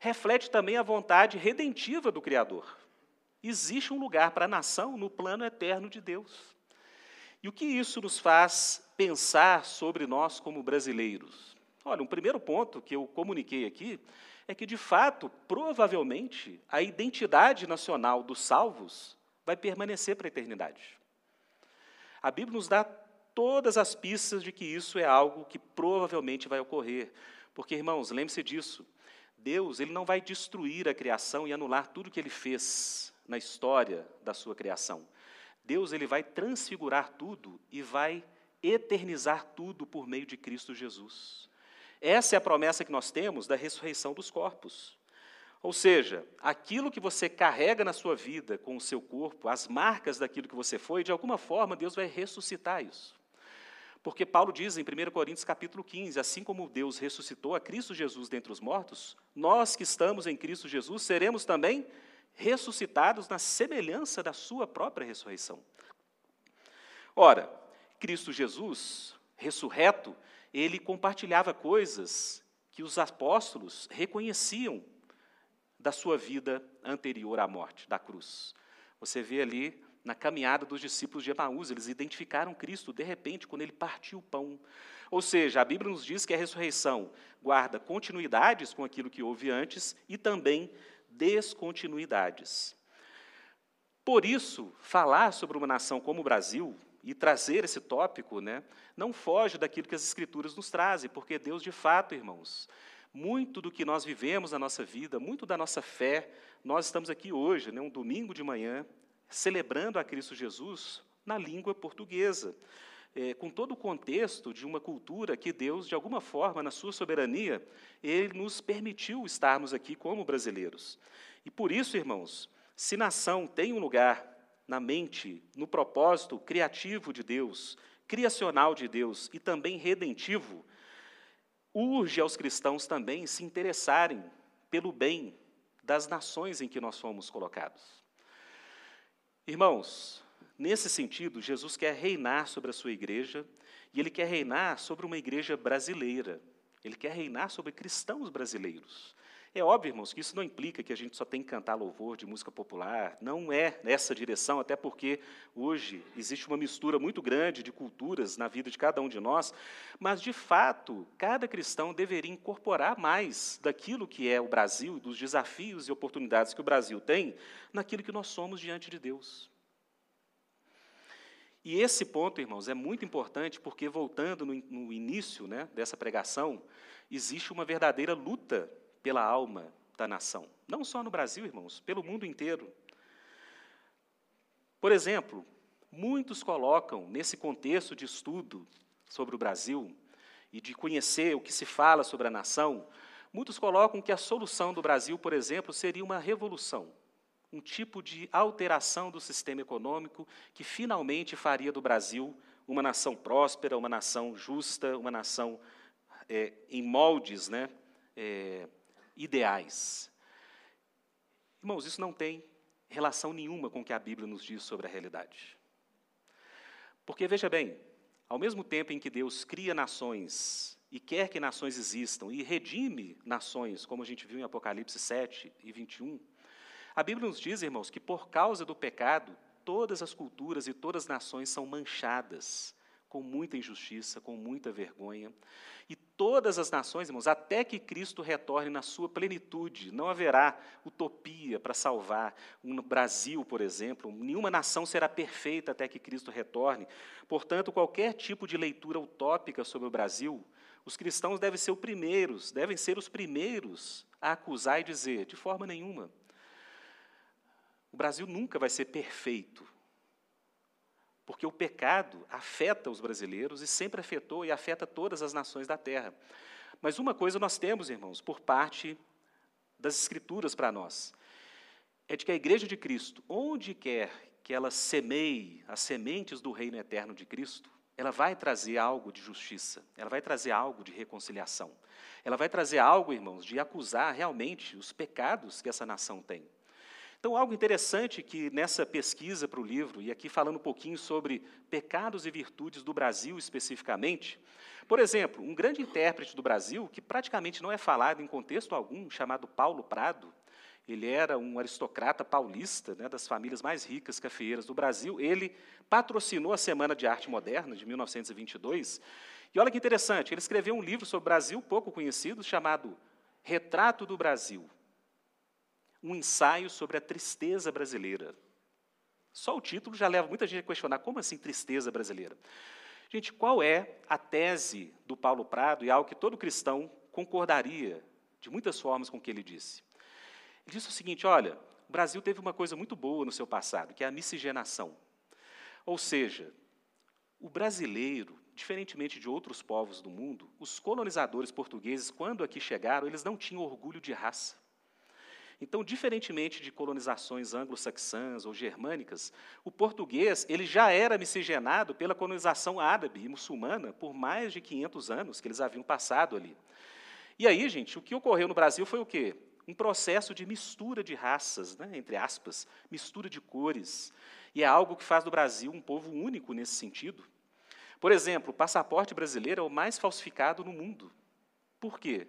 reflete também a vontade redentiva do Criador existe um lugar para a nação no plano eterno de Deus. E o que isso nos faz pensar sobre nós como brasileiros? Olha, um primeiro ponto que eu comuniquei aqui é que, de fato, provavelmente, a identidade nacional dos salvos vai permanecer para a eternidade. A Bíblia nos dá todas as pistas de que isso é algo que provavelmente vai ocorrer. Porque, irmãos, lembre-se disso. Deus ele não vai destruir a criação e anular tudo que ele fez na história da sua criação. Deus ele vai transfigurar tudo e vai eternizar tudo por meio de Cristo Jesus. Essa é a promessa que nós temos da ressurreição dos corpos. Ou seja, aquilo que você carrega na sua vida com o seu corpo, as marcas daquilo que você foi, de alguma forma Deus vai ressuscitar isso. Porque Paulo diz em 1 Coríntios capítulo 15, assim como Deus ressuscitou a Cristo Jesus dentre os mortos, nós que estamos em Cristo Jesus seremos também ressuscitados na semelhança da sua própria ressurreição. Ora, Cristo Jesus, ressurreto, ele compartilhava coisas que os apóstolos reconheciam da sua vida anterior à morte, da cruz. Você vê ali na caminhada dos discípulos de Emaús, eles identificaram Cristo de repente quando ele partiu o pão. Ou seja, a Bíblia nos diz que a ressurreição guarda continuidades com aquilo que houve antes e também descontinuidades. Por isso, falar sobre uma nação como o Brasil e trazer esse tópico, né, não foge daquilo que as Escrituras nos trazem, porque Deus, de fato, irmãos, muito do que nós vivemos na nossa vida, muito da nossa fé, nós estamos aqui hoje, né, um domingo de manhã, celebrando a Cristo Jesus na língua portuguesa, é, com todo o contexto de uma cultura que Deus, de alguma forma, na sua soberania, Ele nos permitiu estarmos aqui como brasileiros. E por isso, irmãos, se nação tem um lugar na mente, no propósito criativo de Deus, criacional de Deus e também redentivo, urge aos cristãos também se interessarem pelo bem das nações em que nós fomos colocados. Irmãos, nesse sentido, Jesus quer reinar sobre a sua igreja e ele quer reinar sobre uma igreja brasileira. Ele quer reinar sobre cristãos brasileiros. É óbvio, irmãos, que isso não implica que a gente só tem que cantar louvor de música popular. Não é nessa direção, até porque hoje existe uma mistura muito grande de culturas na vida de cada um de nós. Mas, de fato, cada cristão deveria incorporar mais daquilo que é o Brasil, dos desafios e oportunidades que o Brasil tem, naquilo que nós somos diante de Deus. E esse ponto, irmãos, é muito importante porque, voltando no, no início né, dessa pregação, existe uma verdadeira luta pela alma da nação. Não só no Brasil, irmãos, pelo mundo inteiro. Por exemplo, muitos colocam, nesse contexto de estudo sobre o Brasil e de conhecer o que se fala sobre a nação, muitos colocam que a solução do Brasil, por exemplo, seria uma revolução um tipo de alteração do sistema econômico que finalmente faria do Brasil uma nação próspera, uma nação justa, uma nação é, em moldes né, é, ideais. Irmãos, isso não tem relação nenhuma com o que a Bíblia nos diz sobre a realidade. Porque, veja bem, ao mesmo tempo em que Deus cria nações e quer que nações existam e redime nações, como a gente viu em Apocalipse 7 e 21, a Bíblia nos diz, irmãos, que por causa do pecado, todas as culturas e todas as nações são manchadas com muita injustiça, com muita vergonha. E todas as nações, irmãos, até que Cristo retorne na sua plenitude, não haverá utopia para salvar um Brasil, por exemplo. Nenhuma nação será perfeita até que Cristo retorne. Portanto, qualquer tipo de leitura utópica sobre o Brasil, os cristãos devem ser os primeiros, devem ser os primeiros a acusar e dizer, de forma nenhuma. O Brasil nunca vai ser perfeito, porque o pecado afeta os brasileiros e sempre afetou e afeta todas as nações da terra. Mas uma coisa nós temos, irmãos, por parte das Escrituras para nós, é de que a Igreja de Cristo, onde quer que ela semeie as sementes do reino eterno de Cristo, ela vai trazer algo de justiça, ela vai trazer algo de reconciliação, ela vai trazer algo, irmãos, de acusar realmente os pecados que essa nação tem. Então, algo interessante que nessa pesquisa para o livro, e aqui falando um pouquinho sobre pecados e virtudes do Brasil especificamente, por exemplo, um grande intérprete do Brasil, que praticamente não é falado em contexto algum, chamado Paulo Prado, ele era um aristocrata paulista, né, das famílias mais ricas cafeeiras do Brasil. Ele patrocinou a Semana de Arte Moderna, de 1922. E olha que interessante, ele escreveu um livro sobre o Brasil, pouco conhecido, chamado Retrato do Brasil um ensaio sobre a tristeza brasileira. Só o título já leva muita gente a questionar como assim tristeza brasileira. Gente, qual é a tese do Paulo Prado e algo que todo cristão concordaria de muitas formas com o que ele disse? Ele disse o seguinte: olha, o Brasil teve uma coisa muito boa no seu passado, que é a miscigenação. Ou seja, o brasileiro, diferentemente de outros povos do mundo, os colonizadores portugueses, quando aqui chegaram, eles não tinham orgulho de raça. Então, diferentemente de colonizações anglo-saxãs ou germânicas, o português ele já era miscigenado pela colonização árabe e muçulmana por mais de 500 anos que eles haviam passado ali. E aí, gente, o que ocorreu no Brasil foi o quê? Um processo de mistura de raças, né, entre aspas, mistura de cores. e é algo que faz do Brasil um povo único nesse sentido. Por exemplo, o passaporte brasileiro é o mais falsificado no mundo. Por quê?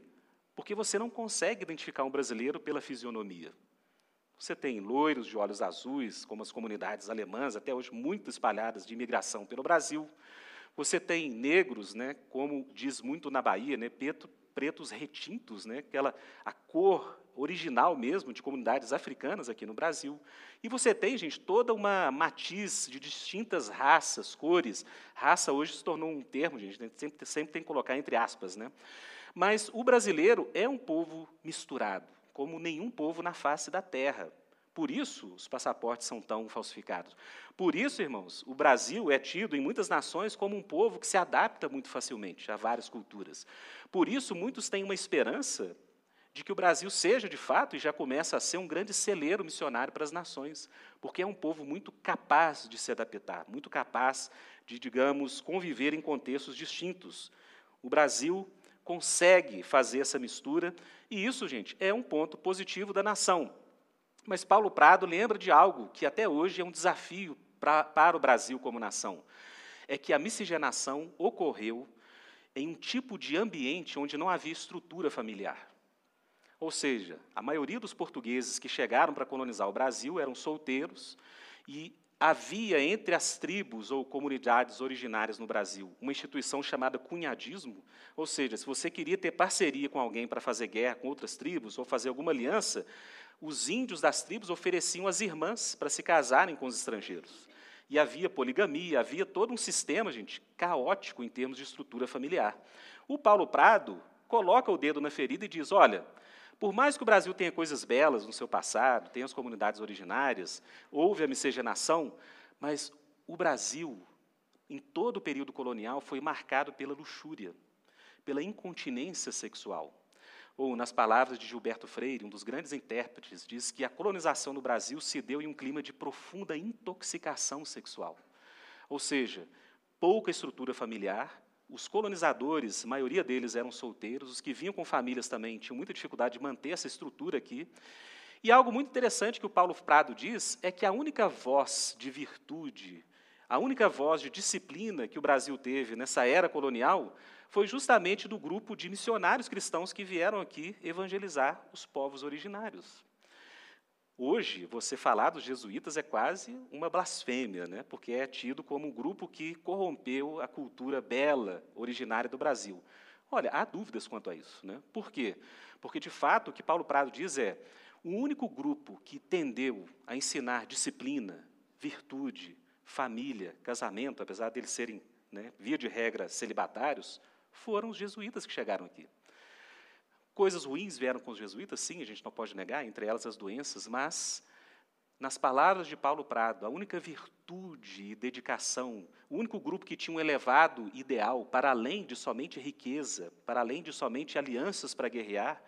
Porque você não consegue identificar um brasileiro pela fisionomia. Você tem loiros de olhos azuis, como as comunidades alemãs, até hoje muito espalhadas de imigração pelo Brasil. Você tem negros, né, como diz muito na Bahia, né, preto, pretos retintos, né, aquela a cor original mesmo de comunidades africanas aqui no Brasil. E você tem, gente, toda uma matiz de distintas raças, cores. Raça hoje se tornou um termo, gente, sempre, sempre tem que colocar entre aspas, né? Mas o brasileiro é um povo misturado, como nenhum povo na face da terra. Por isso, os passaportes são tão falsificados. Por isso, irmãos, o Brasil é tido em muitas nações como um povo que se adapta muito facilmente a várias culturas. Por isso, muitos têm uma esperança de que o Brasil seja, de fato, e já começa a ser um grande celeiro missionário para as nações, porque é um povo muito capaz de se adaptar, muito capaz de, digamos, conviver em contextos distintos. O Brasil consegue fazer essa mistura, e isso, gente, é um ponto positivo da nação. Mas Paulo Prado lembra de algo que até hoje é um desafio pra, para o Brasil como nação. É que a miscigenação ocorreu em um tipo de ambiente onde não havia estrutura familiar. Ou seja, a maioria dos portugueses que chegaram para colonizar o Brasil eram solteiros e havia entre as tribos ou comunidades originárias no Brasil uma instituição chamada cunhadismo, ou seja, se você queria ter parceria com alguém para fazer guerra com outras tribos ou fazer alguma aliança, os índios das tribos ofereciam as irmãs para se casarem com os estrangeiros. E havia poligamia, havia todo um sistema, gente, caótico em termos de estrutura familiar. O Paulo Prado coloca o dedo na ferida e diz: olha, por mais que o Brasil tenha coisas belas no seu passado, tenha as comunidades originárias, houve a miscigenação, mas o Brasil, em todo o período colonial, foi marcado pela luxúria, pela incontinência sexual. Ou, nas palavras de Gilberto Freire, um dos grandes intérpretes, diz que a colonização no Brasil se deu em um clima de profunda intoxicação sexual. Ou seja, pouca estrutura familiar, os colonizadores, a maioria deles eram solteiros, os que vinham com famílias também tinham muita dificuldade de manter essa estrutura aqui. E algo muito interessante que o Paulo Prado diz é que a única voz de virtude, a única voz de disciplina que o Brasil teve nessa era colonial foi justamente do grupo de missionários cristãos que vieram aqui evangelizar os povos originários. Hoje, você falar dos jesuítas é quase uma blasfêmia, né? porque é tido como um grupo que corrompeu a cultura bela, originária do Brasil. Olha, há dúvidas quanto a isso. Né? Por quê? Porque, de fato, o que Paulo Prado diz é o único grupo que tendeu a ensinar disciplina, virtude, família, casamento, apesar deles serem, né, via de regra, celibatários, foram os jesuítas que chegaram aqui. Coisas ruins vieram com os jesuítas, sim, a gente não pode negar, entre elas as doenças, mas, nas palavras de Paulo Prado, a única virtude e dedicação, o único grupo que tinha um elevado ideal, para além de somente riqueza, para além de somente alianças para guerrear,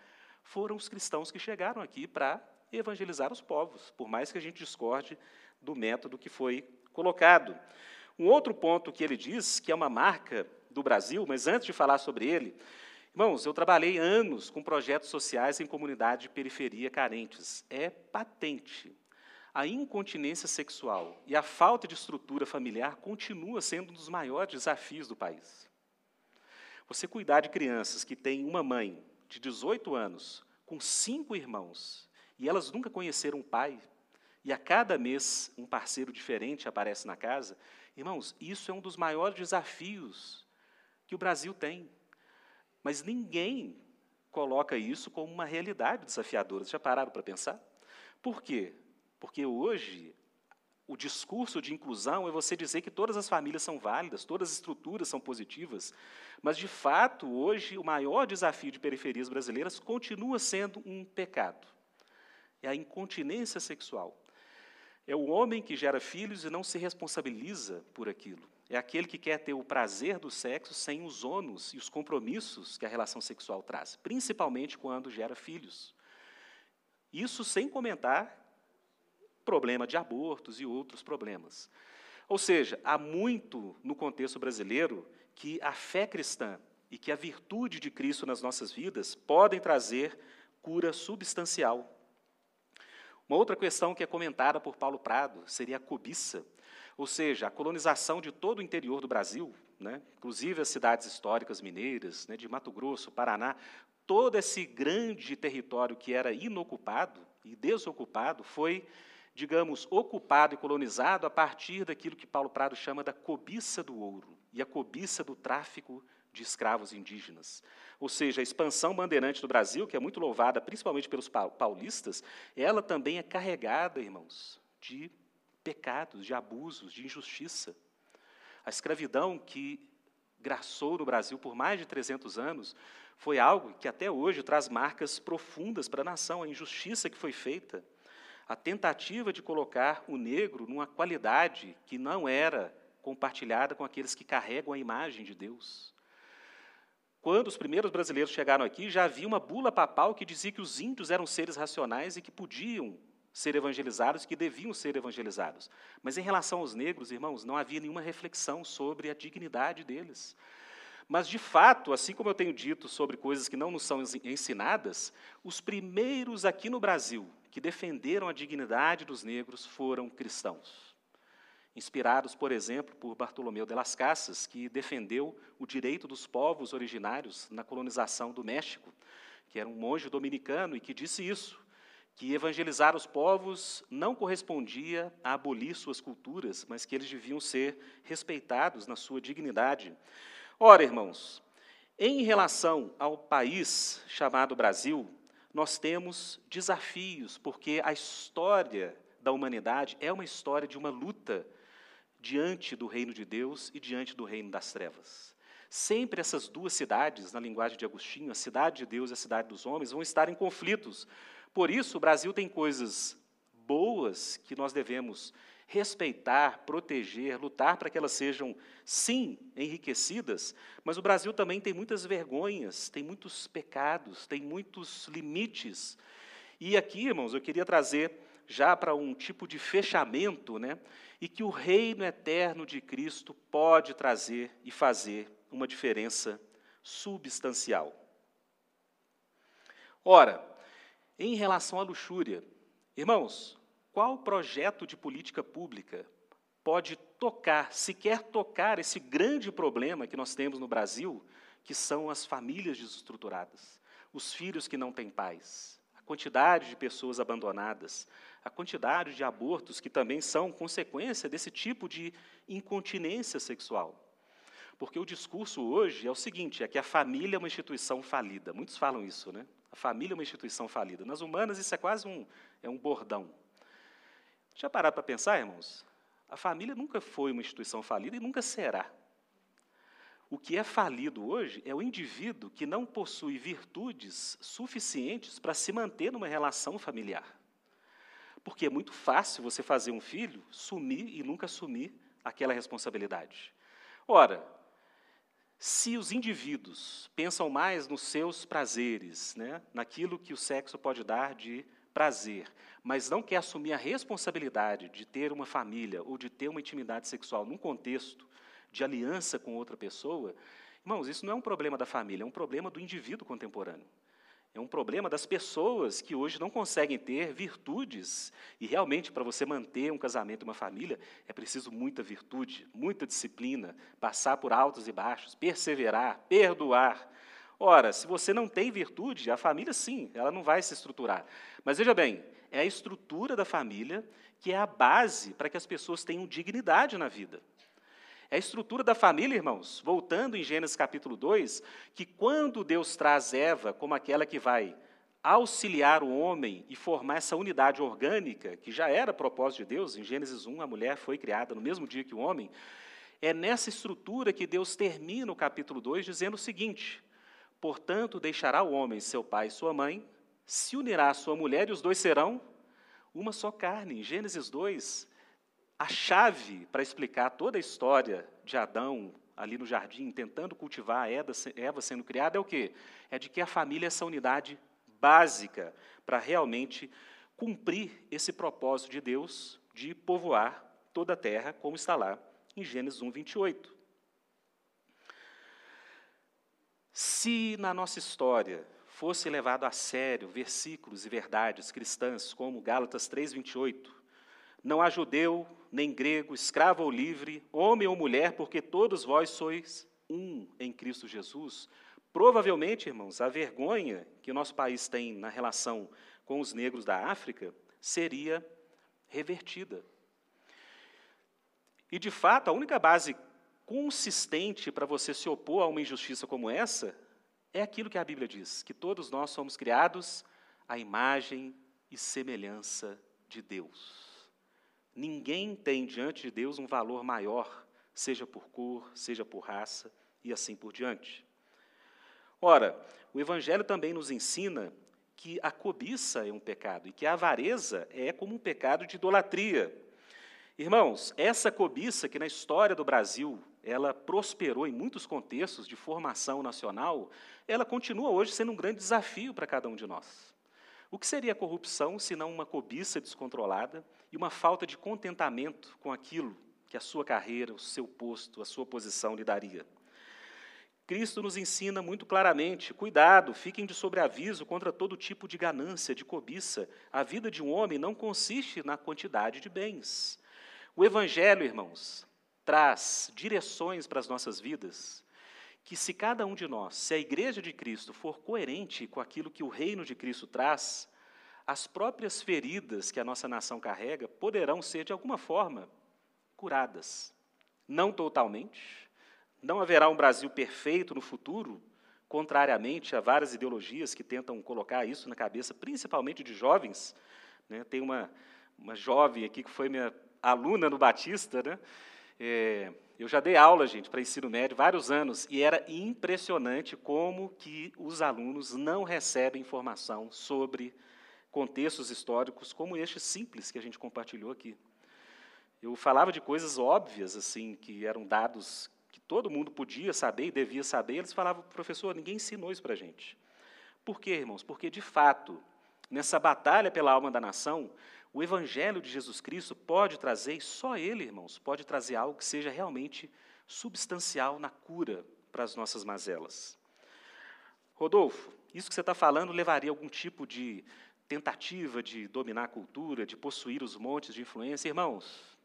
foram os cristãos que chegaram aqui para evangelizar os povos, por mais que a gente discorde do método que foi colocado. Um outro ponto que ele diz, que é uma marca do Brasil, mas antes de falar sobre ele, Irmãos, eu trabalhei anos com projetos sociais em comunidades de periferia carentes. É patente. A incontinência sexual e a falta de estrutura familiar continua sendo um dos maiores desafios do país. Você cuidar de crianças que têm uma mãe de 18 anos, com cinco irmãos, e elas nunca conheceram um pai, e a cada mês um parceiro diferente aparece na casa, irmãos, isso é um dos maiores desafios que o Brasil tem. Mas ninguém coloca isso como uma realidade desafiadora. Vocês já pararam para pensar? Por quê? Porque hoje o discurso de inclusão é você dizer que todas as famílias são válidas, todas as estruturas são positivas, mas, de fato, hoje o maior desafio de periferias brasileiras continua sendo um pecado. É a incontinência sexual. É o homem que gera filhos e não se responsabiliza por aquilo. É aquele que quer ter o prazer do sexo sem os ônus e os compromissos que a relação sexual traz, principalmente quando gera filhos. Isso sem comentar problema de abortos e outros problemas. Ou seja, há muito no contexto brasileiro que a fé cristã e que a virtude de Cristo nas nossas vidas podem trazer cura substancial. Uma outra questão que é comentada por Paulo Prado seria a cobiça, ou seja, a colonização de todo o interior do Brasil, né, inclusive as cidades históricas mineiras, né, de Mato Grosso, Paraná, todo esse grande território que era inocupado e desocupado foi, digamos, ocupado e colonizado a partir daquilo que Paulo Prado chama da cobiça do ouro e a cobiça do tráfico de escravos indígenas. Ou seja, a expansão bandeirante do Brasil, que é muito louvada principalmente pelos paulistas, ela também é carregada, irmãos, de pecados, de abusos, de injustiça. A escravidão que graçou no Brasil por mais de 300 anos foi algo que até hoje traz marcas profundas para a nação, a injustiça que foi feita, a tentativa de colocar o negro numa qualidade que não era compartilhada com aqueles que carregam a imagem de Deus. Quando os primeiros brasileiros chegaram aqui, já havia uma bula papal que dizia que os índios eram seres racionais e que podiam ser evangelizados, que deviam ser evangelizados. Mas em relação aos negros, irmãos, não havia nenhuma reflexão sobre a dignidade deles. Mas, de fato, assim como eu tenho dito sobre coisas que não nos são ensinadas, os primeiros aqui no Brasil que defenderam a dignidade dos negros foram cristãos. Inspirados, por exemplo, por Bartolomeu de las Casas, que defendeu o direito dos povos originários na colonização do México, que era um monge dominicano e que disse isso, que evangelizar os povos não correspondia a abolir suas culturas, mas que eles deviam ser respeitados na sua dignidade. Ora, irmãos, em relação ao país chamado Brasil, nós temos desafios, porque a história da humanidade é uma história de uma luta diante do reino de Deus e diante do reino das trevas. Sempre essas duas cidades, na linguagem de Agostinho, a cidade de Deus e a cidade dos homens, vão estar em conflitos. Por isso, o Brasil tem coisas boas que nós devemos respeitar, proteger, lutar para que elas sejam, sim, enriquecidas, mas o Brasil também tem muitas vergonhas, tem muitos pecados, tem muitos limites. E aqui, irmãos, eu queria trazer já para um tipo de fechamento, né, e que o reino eterno de Cristo pode trazer e fazer uma diferença substancial. Ora, em relação à luxúria, irmãos, qual projeto de política pública pode tocar, sequer tocar esse grande problema que nós temos no Brasil, que são as famílias desestruturadas, os filhos que não têm pais, a quantidade de pessoas abandonadas, a quantidade de abortos que também são consequência desse tipo de incontinência sexual. Porque o discurso hoje é o seguinte: é que a família é uma instituição falida. Muitos falam isso, né? A família é uma instituição falida. Nas humanas, isso é quase um, é um bordão. Já pararam para pensar, irmãos? A família nunca foi uma instituição falida e nunca será. O que é falido hoje é o indivíduo que não possui virtudes suficientes para se manter numa relação familiar. Porque é muito fácil você fazer um filho sumir e nunca assumir aquela responsabilidade. Ora, se os indivíduos pensam mais nos seus prazeres, né, naquilo que o sexo pode dar de prazer, mas não quer assumir a responsabilidade de ter uma família ou de ter uma intimidade sexual num contexto de aliança com outra pessoa, irmãos, isso não é um problema da família, é um problema do indivíduo contemporâneo. É um problema das pessoas que hoje não conseguem ter virtudes. E realmente, para você manter um casamento uma família, é preciso muita virtude, muita disciplina, passar por altos e baixos, perseverar, perdoar, Ora, se você não tem virtude, a família sim, ela não vai se estruturar. Mas veja bem, é a estrutura da família que é a base para que as pessoas tenham dignidade na vida. É a estrutura da família, irmãos, voltando em Gênesis capítulo 2, que quando Deus traz Eva como aquela que vai auxiliar o homem e formar essa unidade orgânica, que já era propósito de Deus, em Gênesis 1, a mulher foi criada no mesmo dia que o homem, é nessa estrutura que Deus termina o capítulo 2 dizendo o seguinte: Portanto, deixará o homem seu pai e sua mãe, se unirá à sua mulher e os dois serão uma só carne. Em Gênesis 2, a chave para explicar toda a história de Adão ali no jardim, tentando cultivar Eva sendo criada, é o quê? É de que a família é essa unidade básica para realmente cumprir esse propósito de Deus de povoar toda a terra, como está lá em Gênesis 1, 28. Se na nossa história fosse levado a sério versículos e verdades cristãs, como Gálatas 3:28, não há judeu nem grego, escravo ou livre, homem ou mulher, porque todos vós sois um em Cristo Jesus. Provavelmente, irmãos, a vergonha que o nosso país tem na relação com os negros da África seria revertida. E, de fato, a única base consistente para você se opor a uma injustiça como essa é aquilo que a Bíblia diz: que todos nós somos criados à imagem e semelhança de Deus. Ninguém tem diante de Deus um valor maior, seja por cor, seja por raça e assim por diante. Ora, o Evangelho também nos ensina que a cobiça é um pecado e que a avareza é como um pecado de idolatria. Irmãos, essa cobiça que na história do Brasil ela prosperou em muitos contextos de formação nacional, ela continua hoje sendo um grande desafio para cada um de nós. O que seria a corrupção se não uma cobiça descontrolada e uma falta de contentamento com aquilo que a sua carreira, o seu posto, a sua posição lhe daria? Cristo nos ensina muito claramente: cuidado, fiquem de sobreaviso contra todo tipo de ganância, de cobiça. A vida de um homem não consiste na quantidade de bens. O Evangelho, irmãos, traz direções para as nossas vidas que, se cada um de nós, se a Igreja de Cristo for coerente com aquilo que o reino de Cristo traz, as próprias feridas que a nossa nação carrega poderão ser, de alguma forma, curadas. Não totalmente, não haverá um Brasil perfeito no futuro, contrariamente a várias ideologias que tentam colocar isso na cabeça, principalmente de jovens. Né? Tem uma, uma jovem aqui que foi minha aluna no Batista, né? É, eu já dei aula, gente, para ensino médio vários anos e era impressionante como que os alunos não recebem informação sobre contextos históricos como este simples que a gente compartilhou aqui. Eu falava de coisas óbvias assim que eram dados que todo mundo podia saber e devia saber, eles falavam, professor, ninguém ensinou isso para a gente. Por quê, irmãos? Porque, de fato, nessa batalha pela alma da nação, o Evangelho de Jesus Cristo pode trazer, e só Ele, irmãos, pode trazer algo que seja realmente substancial na cura para as nossas mazelas. Rodolfo, isso que você está falando levaria algum tipo de tentativa de dominar a cultura, de possuir os montes de influência? Irmãos,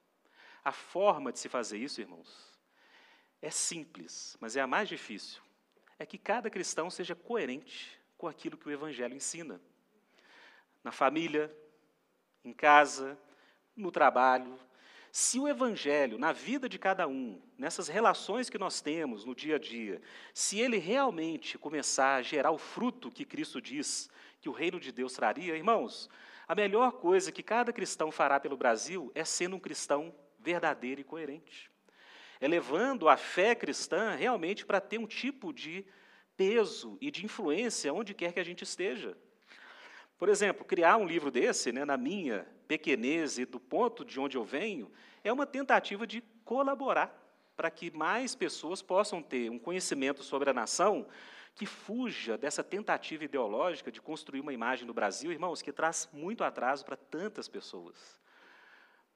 a forma de se fazer isso, irmãos, é simples, mas é a mais difícil. É que cada cristão seja coerente com aquilo que o Evangelho ensina. Na família, em casa, no trabalho. Se o Evangelho, na vida de cada um, nessas relações que nós temos no dia a dia, se ele realmente começar a gerar o fruto que Cristo diz que o reino de Deus traria, irmãos, a melhor coisa que cada cristão fará pelo Brasil é sendo um cristão verdadeiro e coerente é levando a fé cristã realmente para ter um tipo de peso e de influência onde quer que a gente esteja. Por exemplo, criar um livro desse, né, na minha pequenez e do ponto de onde eu venho, é uma tentativa de colaborar para que mais pessoas possam ter um conhecimento sobre a nação que fuja dessa tentativa ideológica de construir uma imagem do Brasil, irmãos, que traz muito atraso para tantas pessoas.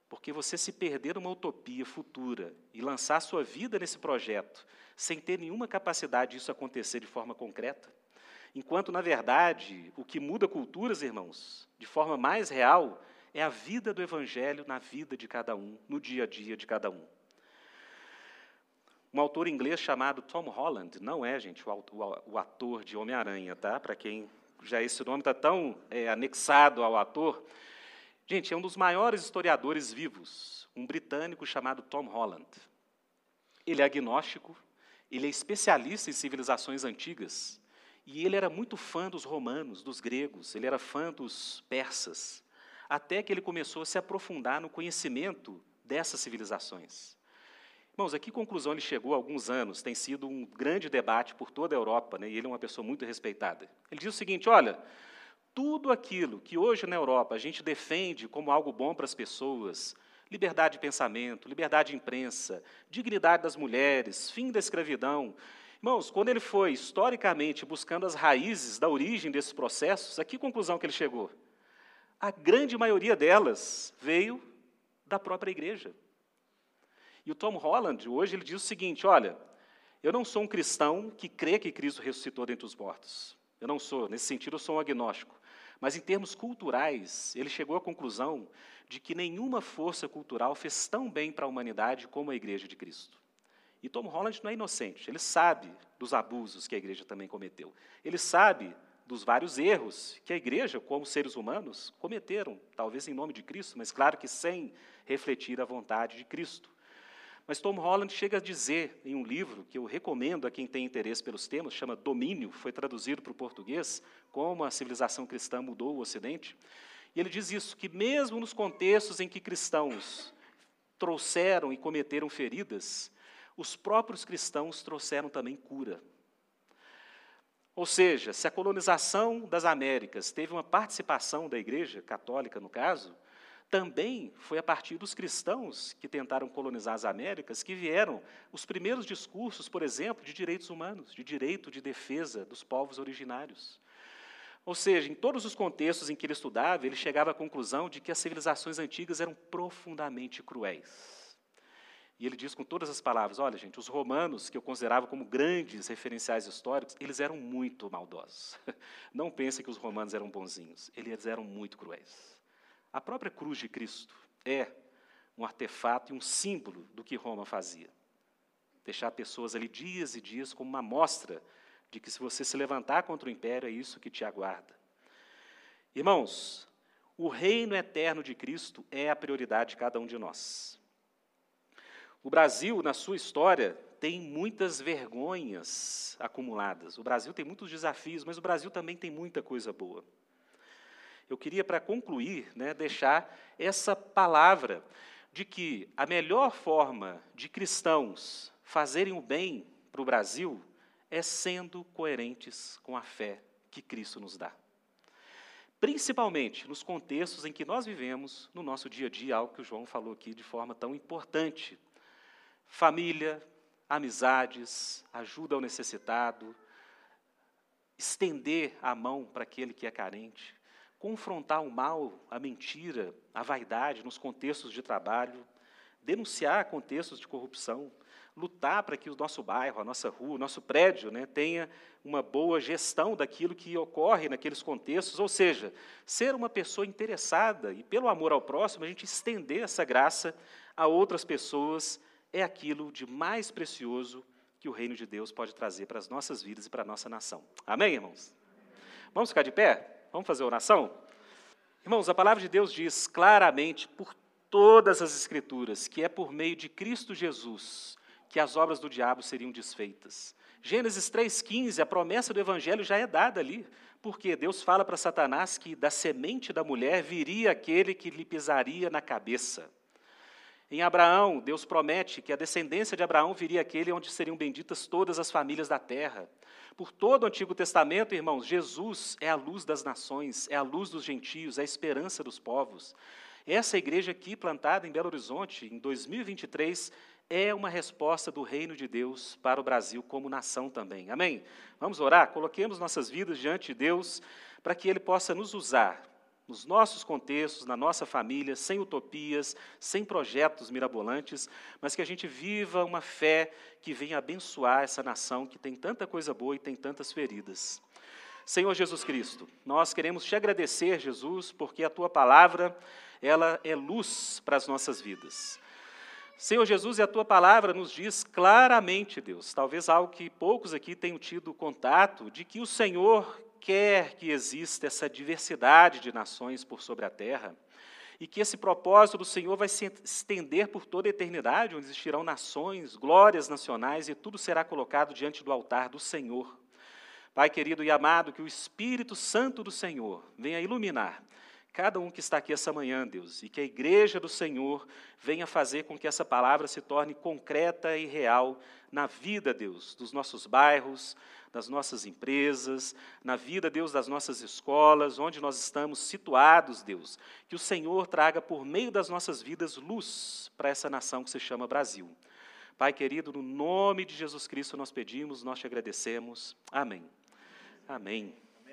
Porque você se perder numa utopia futura e lançar sua vida nesse projeto sem ter nenhuma capacidade disso acontecer de forma concreta, enquanto, na verdade, o que muda culturas, irmãos, de forma mais real, é a vida do Evangelho na vida de cada um, no dia a dia de cada um. Um autor inglês chamado Tom Holland, não é, gente, o, ator de Homem-Aranha, tá? Para quem já esse nome está tão é, anexado ao ator, Gente, é um dos maiores historiadores vivos, um britânico chamado Tom Holland. Ele é agnóstico, ele é especialista em civilizações antigas, e ele era muito fã dos romanos, dos gregos, ele era fã dos persas, até que ele começou a se aprofundar no conhecimento dessas civilizações. Irmãos, a que conclusão ele chegou há alguns anos? Tem sido um grande debate por toda a Europa, né, e ele é uma pessoa muito respeitada. Ele diz o seguinte: olha, tudo aquilo que hoje na Europa a gente defende como algo bom para as pessoas, liberdade de pensamento, liberdade de imprensa, dignidade das mulheres, fim da escravidão. Irmãos, quando ele foi historicamente buscando as raízes da origem desses processos, a que conclusão que ele chegou? A grande maioria delas veio da própria igreja. E o Tom Holland, hoje, ele diz o seguinte: olha, eu não sou um cristão que crê que Cristo ressuscitou dentre os mortos. Eu não sou, nesse sentido, eu sou um agnóstico. Mas em termos culturais, ele chegou à conclusão de que nenhuma força cultural fez tão bem para a humanidade como a Igreja de Cristo. E Tom Holland não é inocente, ele sabe dos abusos que a igreja também cometeu. Ele sabe dos vários erros que a igreja, como seres humanos, cometeram, talvez em nome de Cristo, mas claro que sem refletir a vontade de Cristo. Mas Tom Holland chega a dizer em um livro que eu recomendo a quem tem interesse pelos temas, chama Domínio, foi traduzido para o português, como a civilização cristã mudou o Ocidente. E ele diz isso, que mesmo nos contextos em que cristãos trouxeram e cometeram feridas, os próprios cristãos trouxeram também cura. Ou seja, se a colonização das Américas teve uma participação da Igreja Católica, no caso, também foi a partir dos cristãos que tentaram colonizar as Américas que vieram os primeiros discursos, por exemplo, de direitos humanos, de direito de defesa dos povos originários. Ou seja, em todos os contextos em que ele estudava, ele chegava à conclusão de que as civilizações antigas eram profundamente cruéis. E ele diz com todas as palavras: olha, gente, os romanos, que eu considerava como grandes referenciais históricos, eles eram muito maldosos. [LAUGHS] Não pense que os romanos eram bonzinhos, eles eram muito cruéis. A própria cruz de Cristo é um artefato e um símbolo do que Roma fazia. Deixar pessoas ali dias e dias como uma mostra de que se você se levantar contra o império, é isso que te aguarda. Irmãos, o reino eterno de Cristo é a prioridade de cada um de nós. O Brasil, na sua história, tem muitas vergonhas acumuladas. O Brasil tem muitos desafios, mas o Brasil também tem muita coisa boa. Eu queria, para concluir, né, deixar essa palavra de que a melhor forma de cristãos fazerem o bem para o Brasil é sendo coerentes com a fé que Cristo nos dá. Principalmente nos contextos em que nós vivemos no nosso dia a dia, algo que o João falou aqui de forma tão importante família, amizades, ajuda ao necessitado, estender a mão para aquele que é carente, confrontar o mal, a mentira, a vaidade nos contextos de trabalho, denunciar contextos de corrupção, lutar para que o nosso bairro, a nossa rua, o nosso prédio né, tenha uma boa gestão daquilo que ocorre naqueles contextos, ou seja, ser uma pessoa interessada e, pelo amor ao próximo, a gente estender essa graça a outras pessoas é aquilo de mais precioso que o reino de Deus pode trazer para as nossas vidas e para a nossa nação. Amém, irmãos? Vamos ficar de pé? Vamos fazer oração? Irmãos, a palavra de Deus diz claramente por todas as Escrituras que é por meio de Cristo Jesus que as obras do diabo seriam desfeitas. Gênesis 3,15, a promessa do Evangelho já é dada ali, porque Deus fala para Satanás que da semente da mulher viria aquele que lhe pisaria na cabeça. Em Abraão, Deus promete que a descendência de Abraão viria aquele onde seriam benditas todas as famílias da terra. Por todo o Antigo Testamento, irmãos, Jesus é a luz das nações, é a luz dos gentios, é a esperança dos povos. Essa igreja aqui, plantada em Belo Horizonte, em 2023, é uma resposta do reino de Deus para o Brasil como nação também. Amém? Vamos orar? Coloquemos nossas vidas diante de Deus para que Ele possa nos usar nos nossos contextos, na nossa família, sem utopias, sem projetos mirabolantes, mas que a gente viva uma fé que venha abençoar essa nação que tem tanta coisa boa e tem tantas feridas. Senhor Jesus Cristo, nós queremos te agradecer, Jesus, porque a tua palavra, ela é luz para as nossas vidas. Senhor Jesus, e a tua palavra nos diz claramente, Deus, talvez algo que poucos aqui tenham tido contato, de que o Senhor quer que exista essa diversidade de nações por sobre a terra e que esse propósito do Senhor vai se estender por toda a eternidade, onde existirão nações, glórias nacionais e tudo será colocado diante do altar do Senhor. Pai querido e amado, que o Espírito Santo do Senhor venha iluminar cada um que está aqui essa manhã, Deus, e que a igreja do Senhor venha fazer com que essa palavra se torne concreta e real na vida, Deus, dos nossos bairros, das nossas empresas, na vida, Deus, das nossas escolas, onde nós estamos situados, Deus. Que o Senhor traga por meio das nossas vidas luz para essa nação que se chama Brasil. Pai querido, no nome de Jesus Cristo nós pedimos, nós te agradecemos. Amém. Amém.